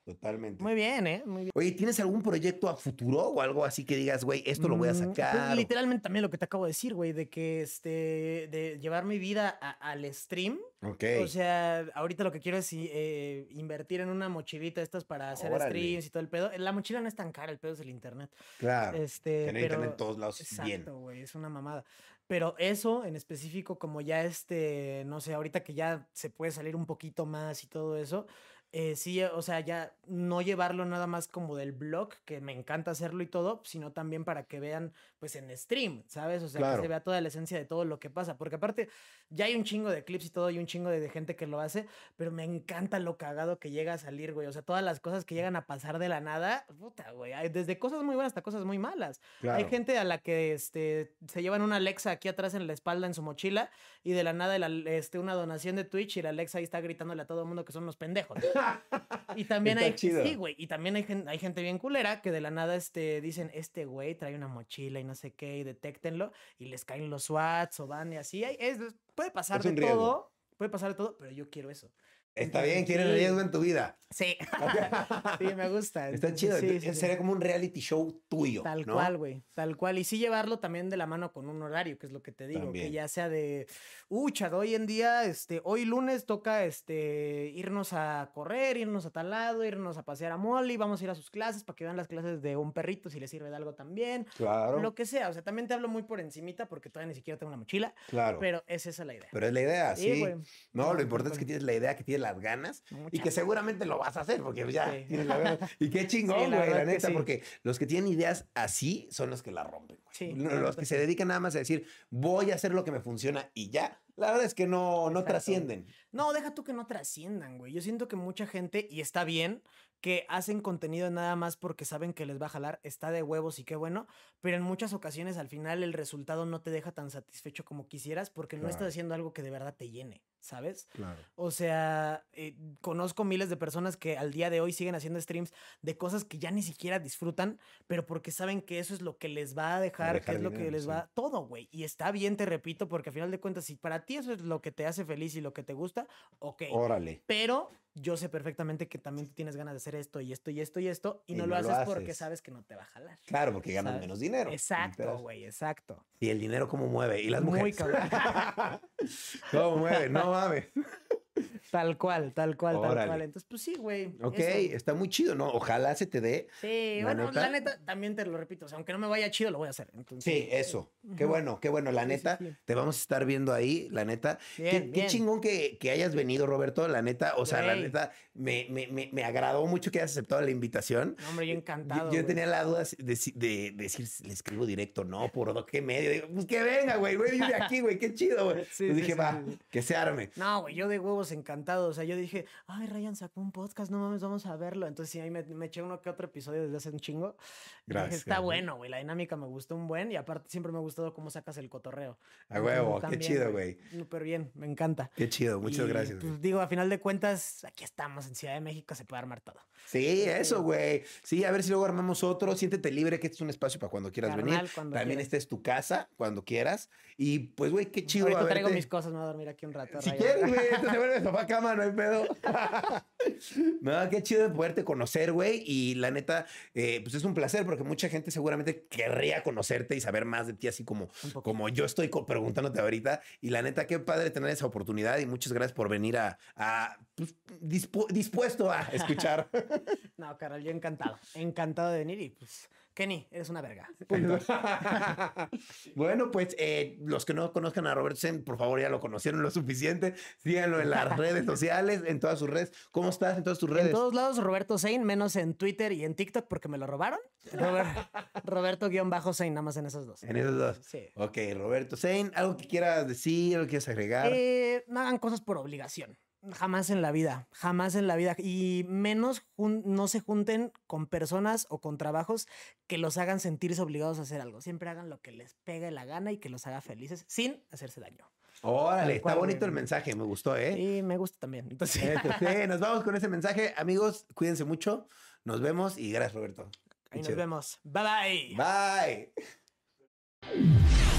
Totalmente. muy bien, ¿eh? Muy bien. Oye, ¿tienes algún proyecto a futuro o algo así que digas, güey, esto lo voy a Mm, sacar? pues, literalmente también lo que te acabo de decir, güey, de que este, de llevar mi vida a- al stream. ok. O sea, ahorita lo que quiero es eh, invertir en una mochilita estas para hacer Órale. streams y todo el pedo. La mochila no es tan cara, el pedo es el internet. claro. Este, Tener pero, internet en todos lados es bien. Exacto, güey, es una mamada. Pero eso en específico, como ya este, no sé, ahorita que ya se puede salir un poquito más y todo eso, eh, sí, o sea, ya no llevarlo nada más como del blog, que me encanta hacerlo y todo, sino también para que vean, pues en stream, ¿sabes? O sea, Claro. que se vea toda la esencia de todo lo que pasa. Porque aparte, ya hay un chingo de clips y todo, y un chingo de, de gente que lo hace, pero me encanta lo cagado que llega a salir, güey. O sea, todas las cosas que llegan a pasar de la nada, puta, güey. hay Desde cosas muy buenas hasta cosas muy malas. Hay gente a la que este, se llevan una Alexa aquí atrás en la espalda en su mochila y de la nada el- este, una donación de Twitch y la Alexa ahí está gritándole a todo el mundo que son unos pendejos. [laughs] y también Está hay chido. sí, güey, y también hay, hay gente bien culera que de la nada este, dicen, este güey trae una mochila y no sé qué y detéctenlo y les caen los SWATs o van y así. Hay- es- puede pasar Es de todo, puede pasar de todo, pero yo quiero eso. Está bien, quieres sí. riesgo en tu vida. Sí, [laughs] sí, me gusta. Está chido. sí, sí. Sería como un reality show tuyo. Tal ¿no? cual, güey, tal cual. Y sí llevarlo también de la mano con un horario, que es lo que te digo, También. que ya sea de, ucha, hoy en día, este, hoy lunes toca, este, irnos a correr, irnos a tal lado, irnos a pasear a Molly, vamos a ir a sus clases para que vean las clases de un perrito si les sirve de algo también, Claro. lo que sea. O sea, también te hablo muy por encimita porque todavía ni siquiera tengo una mochila, Claro. Pero, pero es esa la idea. es la idea, sí. no, Sí, lo importante es que tienes la idea, que tienes las ganas y que seguramente lo vas a hacer porque ya Sí. tienes las ganas. Y qué [laughs] chingón, la güey, la, verdad que neta, sí. porque los que tienen ideas así son los que la rompen. güey. La los que se dedican nada más a decir, voy a hacer lo que me funciona y ya. La verdad es que no, no Exacto. trascienden. No, deja tú que no trasciendan, güey. Yo siento que mucha gente, y está bien, que hacen contenido nada más porque saben que les va a jalar, está de huevos y qué bueno, pero en muchas ocasiones al final el resultado no te deja tan satisfecho como quisieras porque no estás haciendo algo que de verdad te llene, ¿sabes? Claro. O sea, eh, conozco miles de personas que al día de hoy siguen haciendo streams de cosas que ya ni siquiera disfrutan, pero porque saben que eso es lo que les va a dejar, dejar que es lo que les sí. va todo, güey. Y está bien, te repito, porque al final de cuentas, si para ti eso es lo que te hace feliz y lo que te gusta, ok. Órale. Pero yo sé perfectamente que también tú tienes ganas de hacer esto y esto y esto y esto, y, Y no, lo lo haces porque sabes que no te va a jalar. Claro, porque ganan ¿sabes? menos dinero. Exacto, güey, exacto. Y el dinero cómo mueve. Y las Muy mujeres. cabrón. [laughs] ¿Cómo mueve? No mames. Tal cual, tal cual, tal cual. Entonces, pues sí, güey. Ok, eso. está muy chido, ¿no? Ojalá se te dé. Sí, ¿La bueno, neta? la neta, también te lo repito, o sea, aunque no me vaya chido, lo voy a hacer. Entonces, Sí, eso. Qué bueno, qué bueno. La sí, neta, sí. te vamos a estar viendo ahí, la neta. Qué- Bien, qué, bien. chingón que, que hayas venido, Roberto, la neta. O sea, la neta, me, me, me, me agradó mucho que hayas aceptado la invitación. No, hombre, yo Yo- encantado. Yo, tenía la duda de, de- de decir, le escribo directo, no, por qué medio. Digo, pues que venga, güey, güey, vive aquí, güey, qué chido, güey. [laughs] Sí, Pues sí, dije, va, que se arme. No, güey, yo de huevos encantado. O sea, yo dije, ay, Ryan sacó un podcast, no mames, vamos a verlo. Entonces, sí, ahí me, me eché uno que otro episodio desde hace un chingo. Y dije, Gracias, está gracias. bueno, güey. La dinámica me gustó un buen y aparte siempre me ha gustado cómo sacas el cotorreo. A huevo, qué chido, güey. Súper bien, me encanta. Qué chido, muchas Y, gracias. Pues digo, a final de cuentas, aquí estamos en Ciudad de México, se puede armar todo. Sí, eso, güey. Sí, a ver si luego armamos otro. Siéntete libre, que este es un espacio para cuando quieras Carnal, venir. cuando También quieras. esta es tu casa, cuando quieras. Y pues, güey, qué chido. Ahorita traigo mis cosas, me voy a dormir aquí un rato. Si Ryan. quieres, güey, [laughs] esto se vuelve sofá cama, no hay pedo. [laughs] no, qué chido de poderte conocer, güey. Y la neta, eh, pues es un placer porque mucha gente seguramente querría conocerte y saber más de ti, así como, como yo estoy preguntándote ahorita. Y la neta, qué padre tener esa oportunidad y muchas gracias por venir a, a, pues, dispu- dispuesto a escuchar. [laughs] No, Carol, yo encantado. Encantado de venir y pues, Kenny, eres una verga. [laughs] Punto. [laughs] bueno, pues eh, los que no conozcan a Robert Sen, por favor, ya lo conocieron lo suficiente. Síganlo en las [laughs] redes sociales, en todas sus redes. ¿Cómo estás en todas tus redes? En todos lados, Roberto Sein, menos en Twitter y en TikTok porque me lo robaron. Robert- Roberto-Sein, nada más en esos dos. En esos dos. Sí. Ok, Roberto Sein, ¿algo que quieras decir, algo que quieras agregar? Eh, no hagan cosas por obligación. Jamás en la vida, jamás en la vida. Y menos no se junten con personas o con trabajos que los hagan sentirse obligados a hacer algo. Siempre hagan lo que les pegue la gana y que los haga felices sin hacerse daño. Órale, está bonito el mensaje, me gustó, ¿eh? Y me gusta también. Entonces, Este, sí, [laughs] nos vamos con ese mensaje. Amigos, cuídense mucho. Nos vemos y gracias, Roberto. ahí nos vemos. Bye bye. Bye.